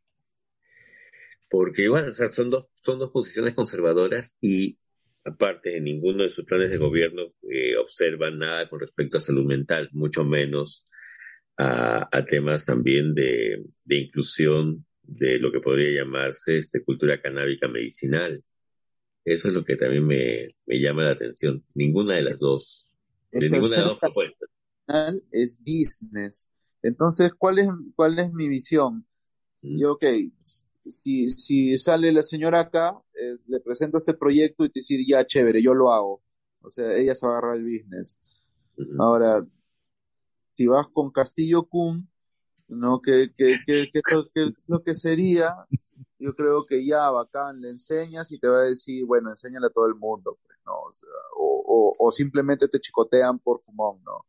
Porque igual, o sea, son dos, son dos posiciones conservadoras y aparte, en ninguno de sus planes de gobierno eh, observan nada con respecto a salud mental, mucho menos a, a temas también de, de, inclusión de lo que podría llamarse este, cultura canábica medicinal. Eso es lo que también me, me llama la atención. Ninguna de las dos. De ninguna de las dos propuestas. Es business. Entonces, ¿cuál es, cuál es mi visión? Mm. Yo, ok, si, si sale la señora acá, eh, le presenta ese proyecto y te decir, ya, chévere, yo lo hago. O sea, ella se va a agarrar el business. Mm. Ahora, si vas con Castillo Kun, ¿no? Que, que, que, que, que, lo que sería, yo creo que ya, bacán, le enseñas y te va a decir, bueno, enséñale a todo el mundo, pues, ¿no? O, sea, o, o, o, simplemente te chicotean por fumón, ¿no?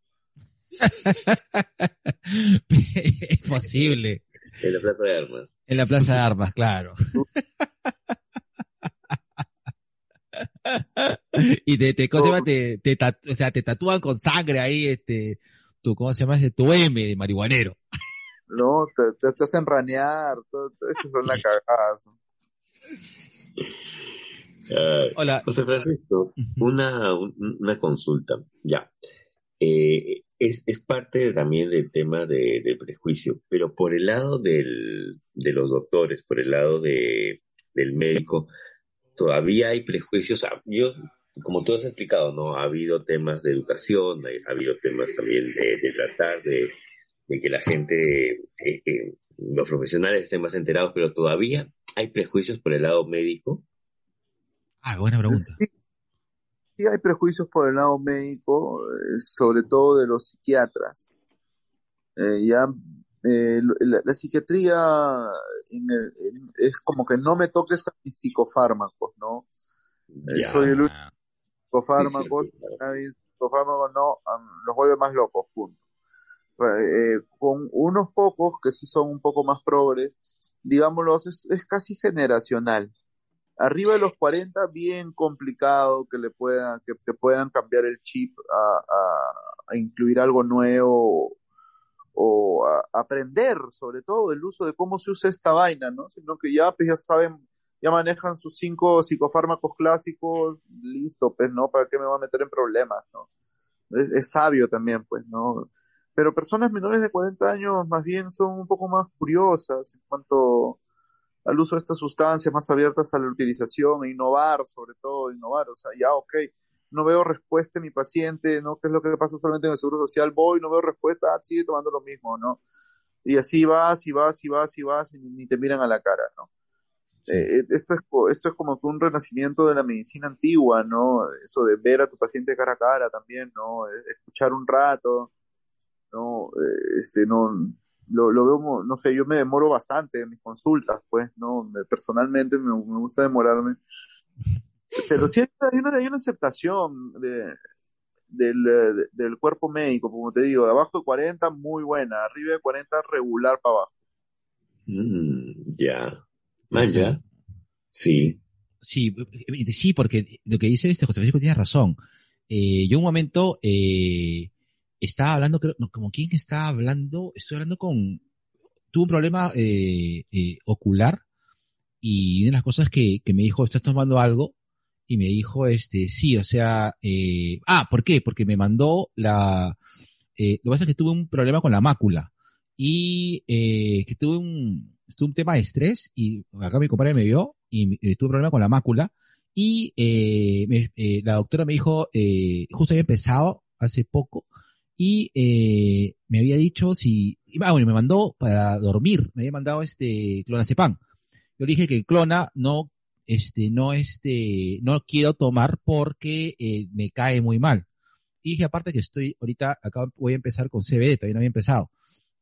es posible. En la Plaza de Armas. En la Plaza de Armas, claro. y te, te, ¿cómo se llama? Te, te, tatu o sea, te tatúan con sangre ahí, este, tu, ¿cómo se llama? Tu M de marihuanero. No, te, te, te hacen ranear, todo, todo eso son la cagadas. Uh, Hola. José Francisco, una, una consulta. Ya. Eh, es, es, parte también del tema de, del prejuicio, pero por el lado del, de los doctores, por el lado de, del médico, todavía hay prejuicios. Yo, como tú has explicado, ¿no? Ha habido temas de educación, ha habido temas también de, de tratar de, de, que la gente, eh, eh, los profesionales estén más enterados, pero todavía hay prejuicios por el lado médico. Ah, buena pregunta. Sí sí hay prejuicios por el lado médico, eh, sobre todo de los psiquiatras. Eh, ya eh, la, la, psiquiatría en el, en, es como que no me toques a mis psicofármacos, ¿no? Yeah. soy el único psicofármacos, sí, sí, psicofármacos no, los vuelve más locos, punto. con unos pocos que sí son un poco más progres, digámoslo, es, es casi generacional arriba de los 40 bien complicado que le puedan que, puedan cambiar el chip a, a, a, incluir algo nuevo o a, aprender sobre todo el uso de cómo se usa esta vaina no sino que ya pues ya saben ya manejan sus cinco psicofármacos clásicos listo pues no para qué me va a meter en problemas no es, es sabio también pues no pero personas menores de 40 años más bien son un poco más curiosas en cuanto al uso de estas sustancias, más abiertas a la utilización, e innovar, sobre todo, innovar, o sea, ya, ok, no veo respuesta en mi paciente, ¿no? ¿Qué es lo que pasa usualmente en el seguro social? Voy, no veo respuesta, ah, sigue tomando lo mismo, ¿no? Y así vas, y vas, y vas, y vas, y ni te miran a la cara, ¿no? Eh, esto, es, esto es como que un renacimiento de la medicina antigua, ¿no? Eso de ver a tu paciente cara a cara también, ¿no? E, escuchar un rato, ¿no? Eh, este, no, lo, lo veo, no sé, yo me demoro bastante en mis consultas, pues, ¿no? personalmente me, me gusta demorarme. Pero sí hay una, hay una aceptación de, del, del cuerpo médico, como te digo, de abajo de 40 muy buena, arriba de 40 regular para abajo. Mm, ya. ya. Sí. Sí, sí, porque lo que dice este José Francisco tiene razón. Eh, yo un momento eh, estaba hablando, creo, no, como quién estaba hablando, estoy hablando con, tuve un problema eh, eh, ocular y una de las cosas que, que me dijo, ¿estás tomando algo? Y me dijo, este, sí, o sea, eh, ah, ¿por qué? Porque me mandó la, eh, lo que pasa es que tuve un problema con la mácula y eh, que tuve un, tuve un tema de estrés y acá mi compadre me vio y, tuve un problema con la mácula y me, la doctora me dijo, justo había empezado hace poco y eh, me había dicho si, ah, bueno, me mandó para dormir, me había mandado este clonazepam. Yo le dije que clona no, este, no, este, no quiero tomar porque eh, me cae muy mal. Y dije, aparte que estoy, ahorita acá voy a empezar con CBD, todavía no había empezado.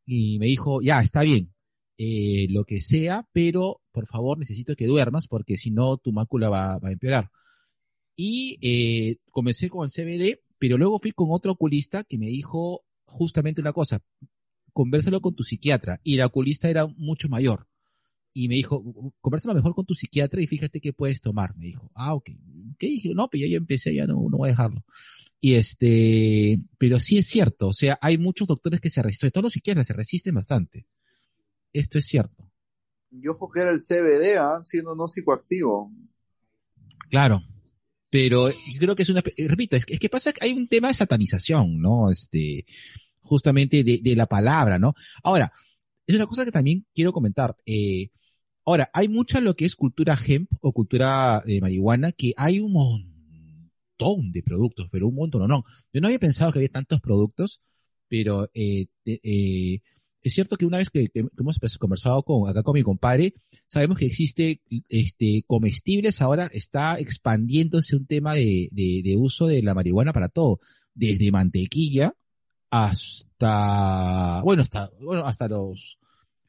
Y me dijo, ya, está bien, eh, lo que sea, pero por favor necesito que duermas porque si no tu mácula va, va a empeorar. Y eh, comencé con el CBD, pero luego fui con otro oculista que me dijo justamente una cosa, conversalo con tu psiquiatra. Y la oculista era mucho mayor. Y me dijo, conversalo mejor con tu psiquiatra y fíjate qué puedes tomar. Me dijo, ah, ok. ¿Qué dije? No, pues ya yo empecé, ya no, no voy a dejarlo. Y este, pero sí es cierto. O sea, hay muchos doctores que se resisten, todos los psiquiatras se resisten bastante. Esto es cierto. Y ojo que era el CBD, ¿ah? siendo no psicoactivo. Claro, pero creo que es una, eh, repito, es que, es que pasa que hay un tema de satanización, ¿no? Este, justamente de, de la palabra, ¿no? Ahora, es una cosa que también quiero comentar. Eh, ahora, hay mucha lo que es cultura hemp o cultura de marihuana, que hay un montón de productos, pero un montón, no, no. Yo no había pensado que había tantos productos, pero eh, eh, es cierto que una vez que, hemos pues, conversado con, acá con mi compadre, sabemos que existe este comestibles, ahora está expandiéndose un tema de, de, de uso de la marihuana para todo, desde mantequilla hasta, bueno, hasta, bueno, hasta los,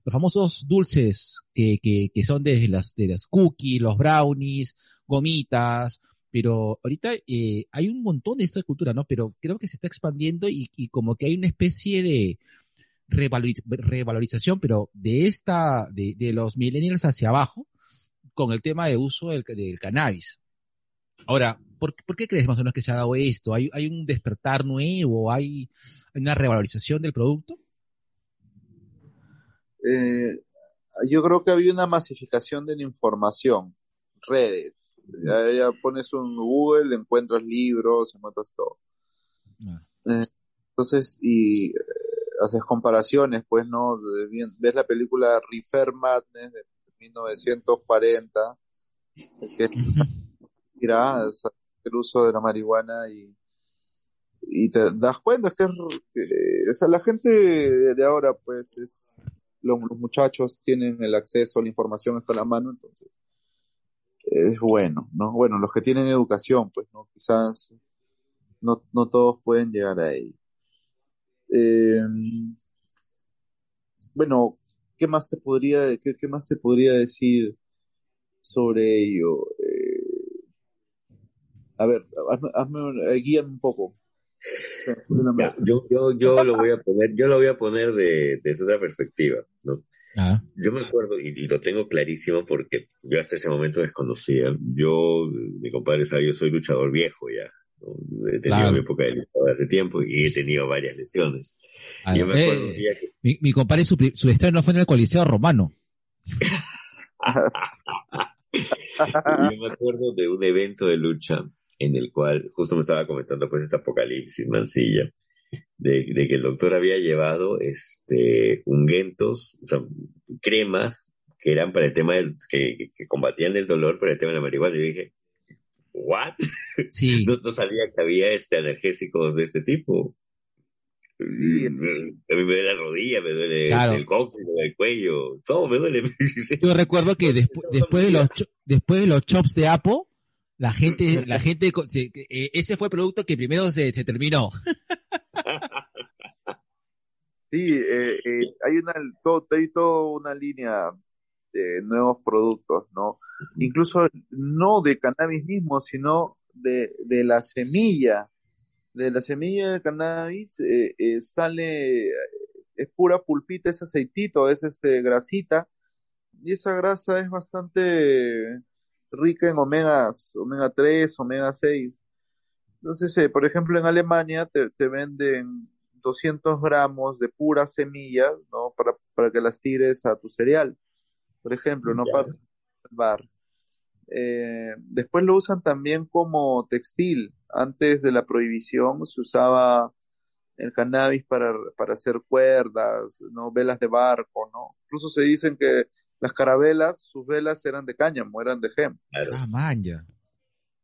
los famosos dulces que, que, que son desde las, de las cookies, los brownies, gomitas, pero ahorita eh, hay un montón de esta cultura, ¿no? Pero creo que se está expandiendo y, y como que hay una especie de, revalorización, pero de esta, de, de, los millennials hacia abajo, con el tema de uso del, del cannabis. Ahora, ¿por, ¿por, qué crees más o menos que se ha dado esto? ¿Hay, hay un despertar nuevo? ¿Hay, una revalorización del producto? Eh, yo creo que había una masificación de la información, redes. Ya, ya pones un Google, encuentras libros, encuentras todo. Ah. Eh, entonces, y haces comparaciones, pues, ¿no? Ves la película Refer Madness de 1940, que mira, el uso de la marihuana y, y te das cuenta es que, que o sea, la gente de ahora, pues, es, los, los, muchachos tienen el acceso a la información hasta la mano, entonces, es bueno, ¿no? Bueno, los que tienen educación, pues, ¿no? Quizás no, no todos pueden llegar a ahí. Eh, bueno, ¿qué más te podría, qué, qué, más te podría decir sobre ello? Eh, a ver, hazme, hazme, eh, guíame un poco. Ya, yo, yo, yo lo voy a poner, yo lo voy a poner de, desde otra perspectiva, ¿no? Ah. Yo me acuerdo, y, y, lo tengo clarísimo porque yo hasta ese momento desconocía. Yo, mi compadre sabe, yo soy luchador viejo ya. He tenido claro. mi época de luchador hace tiempo y he tenido varias lesiones. Ah, yo me acuerdo eh, que... mi, mi, compadre, su, su estreno fue en el Coliseo Romano. yo me acuerdo de un evento de lucha en el cual justo me estaba comentando pues este apocalipsis mancilla de, de, que el doctor había llevado este ungüentos, o sea, cremas que eran para el tema del, que, que combatían el dolor para el tema de la marihuana. Y yo dije, ¿what? Sí. no, no sabía que había este analgésicos de este tipo. Sí, a mí me duele la rodilla, me duele Claro. el coxis, me duele el cuello, todo me duele. Yo recuerdo que despu- después de los después de los chops de Apo, la gente, la gente, se- eh, ese fue el producto que primero se, se terminó. Sí, eh, eh, hay una, todo, hay toda una línea de nuevos productos, ¿no? Incluso no de cannabis mismo, sino de, de la semilla. De la semilla del cannabis eh, eh, sale, es pura pulpita, es aceitito, es este grasita, y esa grasa es bastante rica en omegas, omega 3, omega 6. Entonces, eh, por ejemplo, en Alemania te, te venden 200 gramos de puras semillas, ¿no? Para, para que las tires a tu cereal, por ejemplo, ¿no? Ya. Para el bar. Eh, después lo usan también como textil. Antes de la prohibición se usaba el cannabis para, para hacer cuerdas, ¿no? Velas de barco, ¿no? Incluso se dicen que las carabelas, sus velas eran de cáñamo, eran de gem Claro. Ah, man, ya.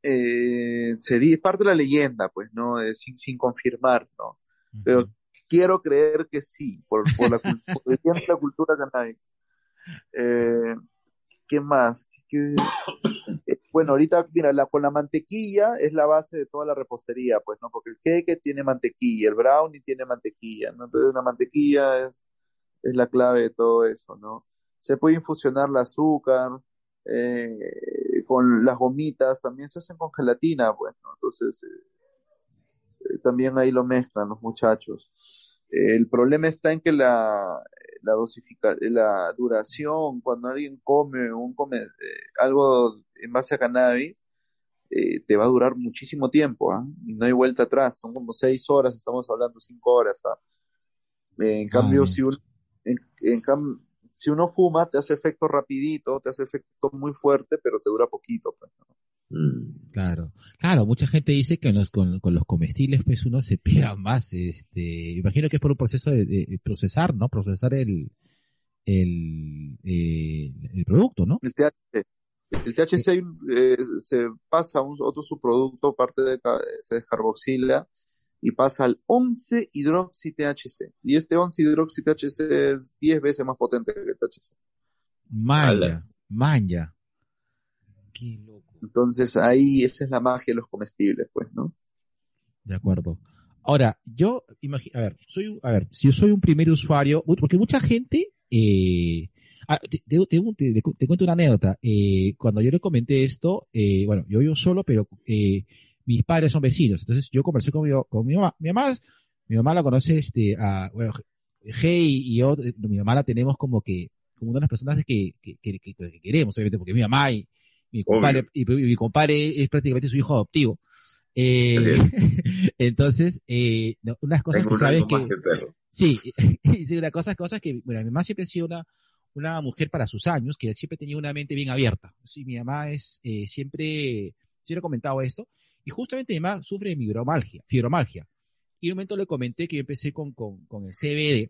eh, se di, es parte de la leyenda, pues, ¿no? Eh, sin, sin confirmar, ¿no? Pero quiero creer que sí, por, por la, por la cultura canábica. Eh, ¿Qué más? ¿Qué- qué- eh, bueno, ahorita, mira, la, con la mantequilla es la base de toda la repostería, pues, ¿no? Porque el cake tiene mantequilla, el brownie tiene mantequilla, ¿no? Entonces la mantequilla es, la clave de todo eso, ¿no? Se puede infusionar el azúcar, eh, con las gomitas, también se hacen con gelatina, pues, ¿no? Entonces, también ahí lo mezclan los muchachos. El problema está en que la, la dosifica, la duración, cuando alguien come, un come eh, algo en base a cannabis, eh, te va a durar muchísimo tiempo, ¿ah? Y no hay vuelta atrás, son como seis horas, estamos hablando cinco horas, ¿ah? Eh, en Ah, cambio, si uno, en, en cam- si uno fuma, te hace efecto rapidito, te hace efecto muy fuerte, pero te dura poquito, pues, ¿no? Mm. Claro, claro, mucha gente dice que los, con, con los comestibles pues uno se pega más, este, imagino que es por un proceso de, de procesar, ¿no? Procesar el, el, eh, el producto, ¿no? El THC. El THC eh, se pasa a un otro subproducto, parte de se descarboxila y pasa al 11 hidroxi THC. Y este 11 hidroxi THC es 10 veces más potente que el THC. Manja, manja. Qué loco. Entonces ahí esa es la magia de los comestibles, pues, ¿no? De acuerdo. Ahora, yo a ver, soy, a ver, si yo soy un primer usuario, porque mucha gente, eh, ah, te, cuento una anécdota. Eh, cuando yo le comenté esto, eh, bueno, yo vivo solo, pero eh, mis padres son vecinos. Entonces yo conversé con mi, con mi mamá. Mi mamá, mi mamá la conoce, este, a, bueno, Hey y yo, eh, mi mamá la tenemos como que, como una de las personas que- que queremos, obviamente, porque mi mamá y mi compadre, y, y mi compadre es prácticamente su hijo adoptivo. Eh, entonces, eh, no, unas cosas que sabes que. Sí, sí, una cosa, cosas que, bueno, mi mamá siempre ha sido una, una mujer para sus años, que siempre tenía una mente bien abierta. Sí, mi mamá es, eh, siempre, siempre ha comentado esto, y justamente mi mamá sufre de fibromalgia, fibromalgia. Y en un momento le comenté que yo empecé con, con, con el CBD,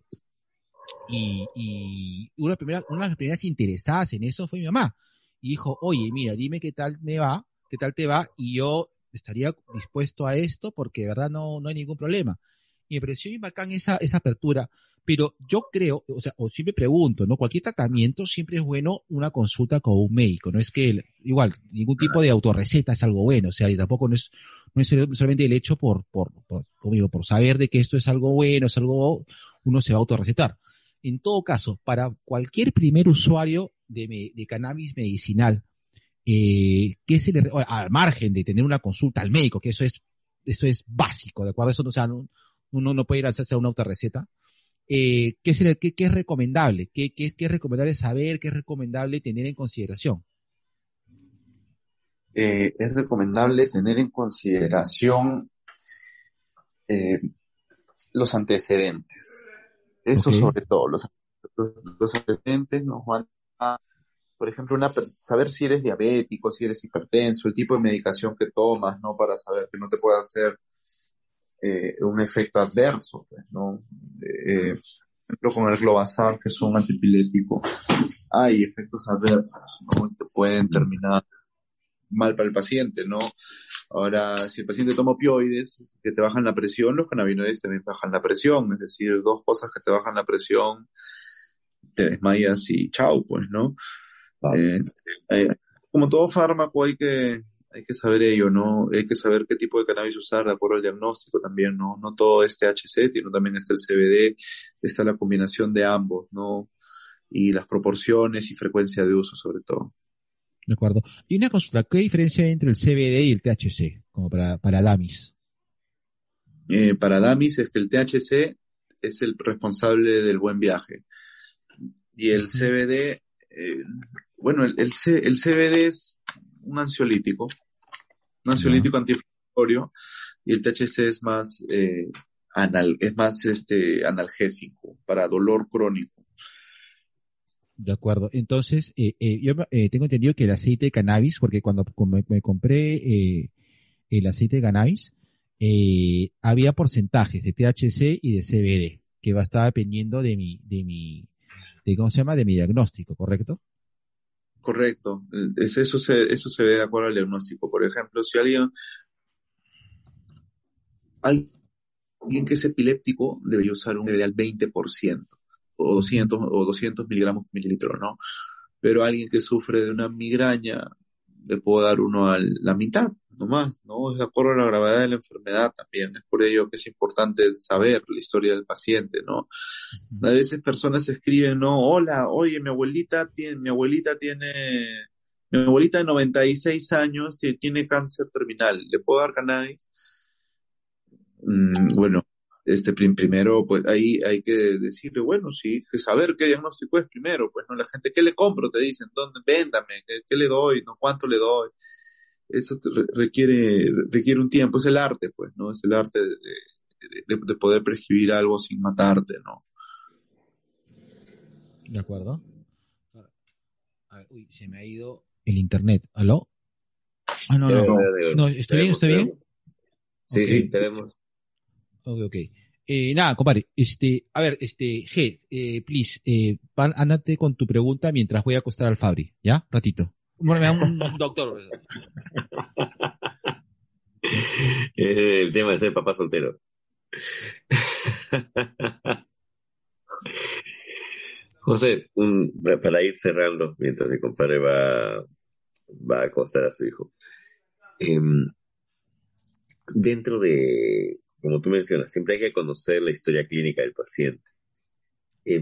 y, y una, de las primeras- una de las primeras interesadas en eso fue mi mamá. Y dijo, oye, mira, dime qué tal me va, qué tal te va, y yo estaría dispuesto a esto porque de verdad no, no hay ningún problema. Y me pareció bien bacán esa, esa apertura. Pero yo creo, o sea, o siempre pregunto, ¿no? Cualquier tratamiento siempre es bueno una consulta con un médico. No es que, el- igual, ningún tipo de autorreceta es algo bueno. O sea, y tampoco no es, no es solamente el hecho por, por, por, como digo, por saber de que esto es algo bueno, es algo, uno se va a autorrecetar. En todo caso, para cualquier primer usuario de, cannabis medicinal, eh, ¿qué se le, al margen de tener una consulta al médico, que eso es, eso es básico, ¿de acuerdo? Eso no, o sea, no- uno no puede ir a hacerse una autorreceta. Eh, ¿qué, se le- qué, qué es recomendable? ¿Qué, qué, ¿Qué es recomendable saber? ¿Qué es recomendable tener en consideración? Eh, es recomendable tener en consideración eh, los antecedentes. Eso sobre todo, los, los, los antecedentes nos van por ejemplo, una, saber si eres diabético, si eres hipertenso, el tipo de medicación que tomas, ¿no? Para saber que no te pueda hacer eh, un efecto adverso, pues, ¿no? Eh, ejemplo, con el Globasan, que es un antipilético, hay efectos adversos, ¿no? Que pueden terminar mal para el paciente, ¿no? Ahora, si el paciente toma opioides que te bajan la presión, los cannabinoides también bajan la presión, es decir, dos cosas que te bajan la presión, te desmayas y chao, pues, ¿no? Eh, eh, como todo fármaco hay que, hay que saber ello, ¿no? Hay que saber qué tipo de cannabis usar de acuerdo al diagnóstico también, ¿no? No todo es THC, sino también está el CBD, está la combinación de ambos, ¿no? Y las proporciones y frecuencia de uso sobre todo. De acuerdo. Y una consulta, ¿qué diferencia hay entre el CBD y el THC, como para, para DAMIS? Eh, para DAMIS es que el THC es el responsable del buen viaje. Y el CBD, eh, bueno, el, el, C, el CBD es un ansiolítico, un ansiolítico antiinflamatorio, y el THC es más, eh, anal, es más este, analgésico para dolor crónico. De acuerdo. Entonces, eh, eh, yo eh, tengo entendido que el aceite de cannabis, porque cuando me, me compré el aceite de cannabis, había porcentajes de THC y de CBD, que va a estar dependiendo de mi, de mi, cómo se llama, de mi diagnóstico, ¿correcto? Correcto. Es, eso, se, ve de acuerdo al diagnóstico. Por ejemplo, si alguien, alguien que es epiléptico debería usar un CBD al 20% o 200, o 200 miligramos por mililitro, ¿no? Pero alguien que sufre de una migraña, le puedo dar uno a la mitad, nomás, ¿no? Es de acuerdo a la gravedad de la enfermedad también. Es por ello que es importante saber la historia del paciente, ¿no? A veces personas escriben, ¿no? Hola, oye, mi abuelita tiene, mi abuelita tiene, mi abuelita de 96 años tiene cáncer terminal, ¿le puedo dar cannabis? Mm, bueno, este primero, pues ahí hay que decirle, bueno, sí, que saber qué diagnóstico es primero, pues no la gente, ¿qué le compro? Te dicen, ¿dónde? Véndame, ¿qué, qué le doy? ¿No? ¿Cuánto le doy? Eso requiere, requiere un tiempo, es el arte, pues, ¿no? Es el arte de, de, de poder prescribir algo sin matarte, ¿no? De acuerdo. A ver, uy, se me ha ido el internet. ¿Aló? Ah, no, no. no ¿Estoy bien? ¿Estoy bien? Sí, okay. sí, te vemos. Ok, ok. Eh, nada, compadre, este, a ver, este, G, eh, please, eh, van, ándate con tu pregunta mientras voy a acostar al Fabri, ¿ya? Ratito. Bueno, me da un doctor. el tema de ser papá soltero. José, un, para ir cerrando, mientras mi compadre va, va a acostar a su hijo. Eh, dentro de, como tú mencionas, siempre hay que conocer la historia clínica del paciente. Eh,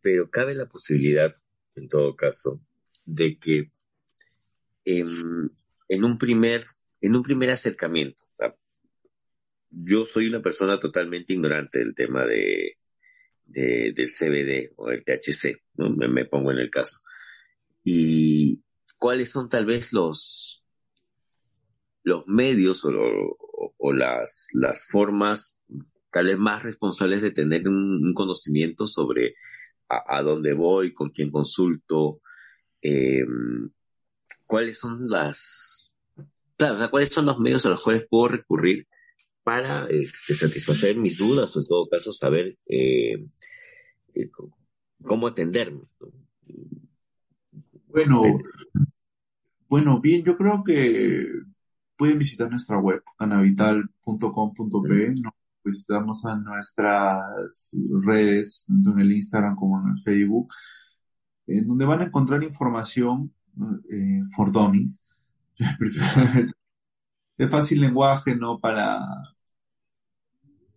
pero cabe la posibilidad, en todo caso, de que eh, en un primer, en un primer acercamiento, yo soy una persona totalmente ignorante del tema de, de del CBD o del THC, ¿no? me, me pongo en el caso. Y cuáles son tal vez los, los medios o, o, o, las, las formas tal vez más responsables de tener un, un conocimiento sobre a, a, dónde voy, con quién consulto, eh, cuáles son las, claro, o sea, cuáles son los medios a los cuales puedo recurrir para este, satisfacer mis dudas o en todo caso saber eh, eh, cómo atenderme. ¿no? Bueno, bueno, bien, yo creo que pueden visitar nuestra web, canavital.com.pe, ¿no? visitarnos a nuestras redes, tanto en el Instagram como en el Facebook, en donde van a encontrar información eh, for dummies, de fácil lenguaje, ¿no? Para,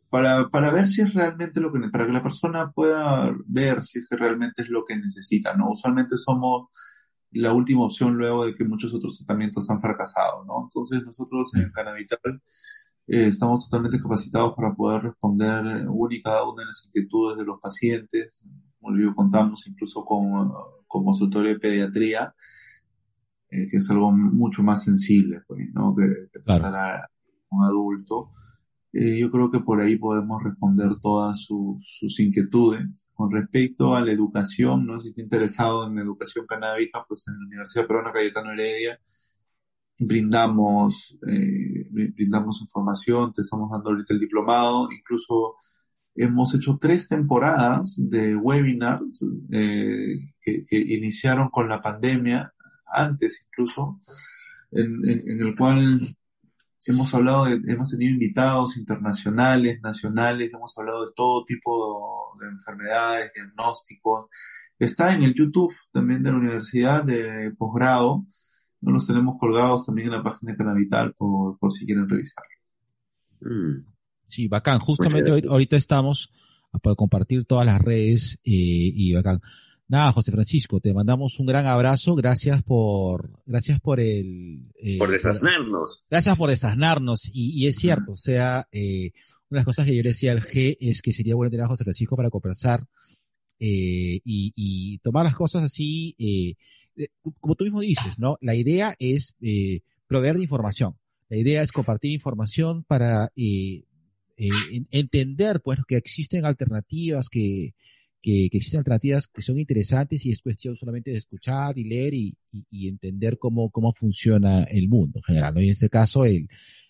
para, para ver si es realmente lo que, para que la persona pueda ver si es que realmente es lo que necesita, ¿no? Usualmente somos la última opción luego de que muchos otros tratamientos han fracasado, ¿no? Entonces nosotros en Canavital eh, estamos totalmente capacitados para poder responder una y cada una de las inquietudes de los pacientes. Como digo, contamos incluso con, con consultorio de pediatría, eh, que es algo mucho más sensible, pues, ¿no? Que, que tratar claro. a un adulto. Eh, yo creo que por ahí podemos responder todas sus, sus inquietudes. Con respecto a la educación, no si está interesado en educación canábica, pues en la Universidad Peruana Cayetano Heredia brindamos, eh, brindamos información, te estamos dando ahorita el diplomado, incluso hemos hecho tres temporadas de webinars eh, que, que, iniciaron con la pandemia, antes incluso, en, en, en, el cual hemos hablado de, hemos tenido invitados internacionales, nacionales, hemos hablado de todo tipo de enfermedades, diagnósticos. Está en el YouTube también de la universidad de posgrado. No los tenemos colgados también en la página de Canavital por, por si quieren revisar. Mm. Sí, bacán. Justamente ahorita estamos para compartir todas las redes eh, y bacán. Nada, José Francisco, te mandamos un gran abrazo. Gracias por, gracias por el. Eh, por desasnarnos. Gracias por desasnarnos. Y, y es cierto, o sea, eh, una de las cosas que yo le decía al G es que sería bueno tener a José Francisco para conversar eh, y, y, tomar las cosas así, eh, como tú mismo dices, ¿no? La idea es eh, proveer de información. La idea es compartir información para eh, eh, entender, pues, que existen alternativas, que, que, existen alternativas que son interesantes y es cuestión solamente de escuchar y leer y, entender cómo, cómo funciona el mundo en general. Y en este caso, el,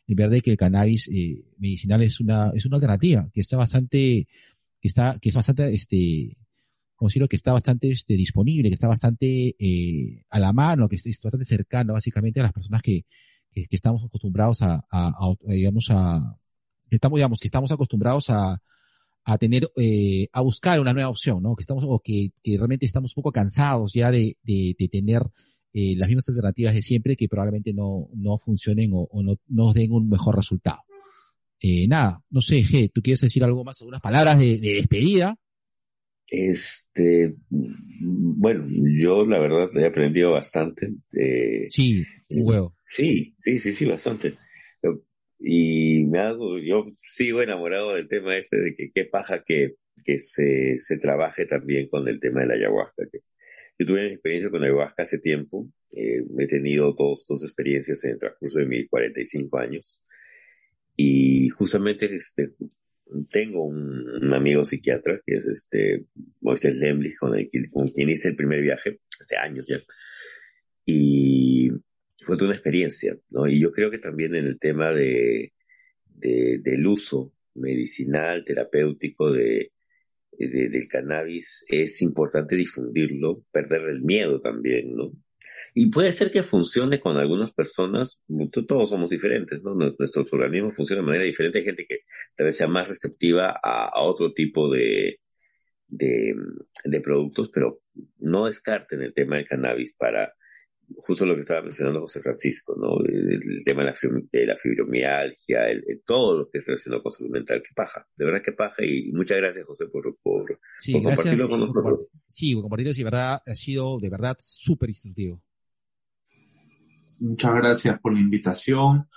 el verdad que el cannabis eh, medicinal es una, es una alternativa que está bastante, que está, que es bastante, este, como decirlo, que está bastante este, disponible, que está bastante eh, a la mano, que es bastante cercano básicamente a las personas que, que, que estamos acostumbrados a, a, a, digamos, a, estamos, digamos, que estamos acostumbrados a, a tener, eh, a buscar una nueva opción, ¿no? Que estamos, o que, que realmente estamos un poco cansados ya de, de, de tener eh, las mismas alternativas de siempre que probablemente no, no funcionen o, o no nos den un mejor resultado. Eh, nada, no sé, G, ¿tú quieres decir algo más, algunas palabras de, de despedida? Este, bueno, yo la verdad he aprendido bastante. Eh, sí, un huevo. Sí, sí, sí, sí, bastante. Y me hago, yo sigo enamorado del tema este de que qué paja que, que se, se trabaje también con el tema de la ayahuasca. Que yo tuve una experiencia con ayahuasca hace tiempo. Eh, he tenido dos, dos experiencias en el transcurso de mis 45 años. Y justamente este, tengo un, un, amigo psiquiatra que es este Moisés Lemlich con, el, con quien hice el primer viaje hace años ya y fue toda una experiencia no y yo creo que también en el tema de, de del uso medicinal terapéutico de, de, del cannabis es importante difundirlo perder el miedo también no y puede ser que funcione con algunas personas, todos somos diferentes, ¿no? Nuestros organismos funcionan de manera diferente. Hay gente que tal vez sea más receptiva a, a otro tipo de, de, de, productos, pero no descarten el tema del cannabis para justo lo que estaba mencionando José Francisco, ¿no? El, el tema de la, de la fibromialgia, el, el, todo lo que es relacionado con salud mental. Qué paja, de verdad que paja. Y muchas gracias, José, por, por, sí, por gracias, compartirlo con nosotros. Sí, compartirlo, sí, de verdad, ha sido de verdad súper instructivo. Muchas gracias por la invitación.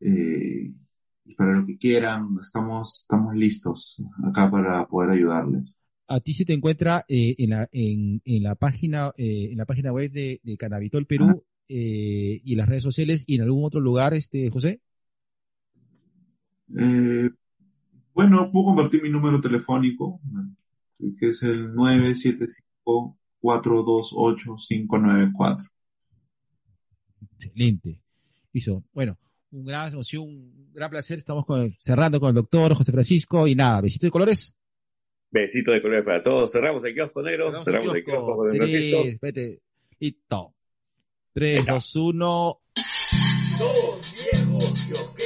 Eh, y para lo que quieran, estamos, estamos listos acá para poder ayudarles. A ti se te encuentra eh, en, la, en, en, la página, eh, en la página web de, de Cannabitol Perú eh, y en las redes sociales y en algún otro lugar, este José. Eh, bueno, puedo compartir mi número telefónico, que es el 975 428 594 Excelente. Hizo, bueno, un gran emoción, un gran placer. Estamos con, cerrando con el doctor José Francisco y nada, besito de colores. Besito de colores para todos. Cerramos el kiosco negro. Cerramos, cerramos el kiosco, con el Tres, vete, listo. 3, 2, 1. Dos viejos kiosqueros.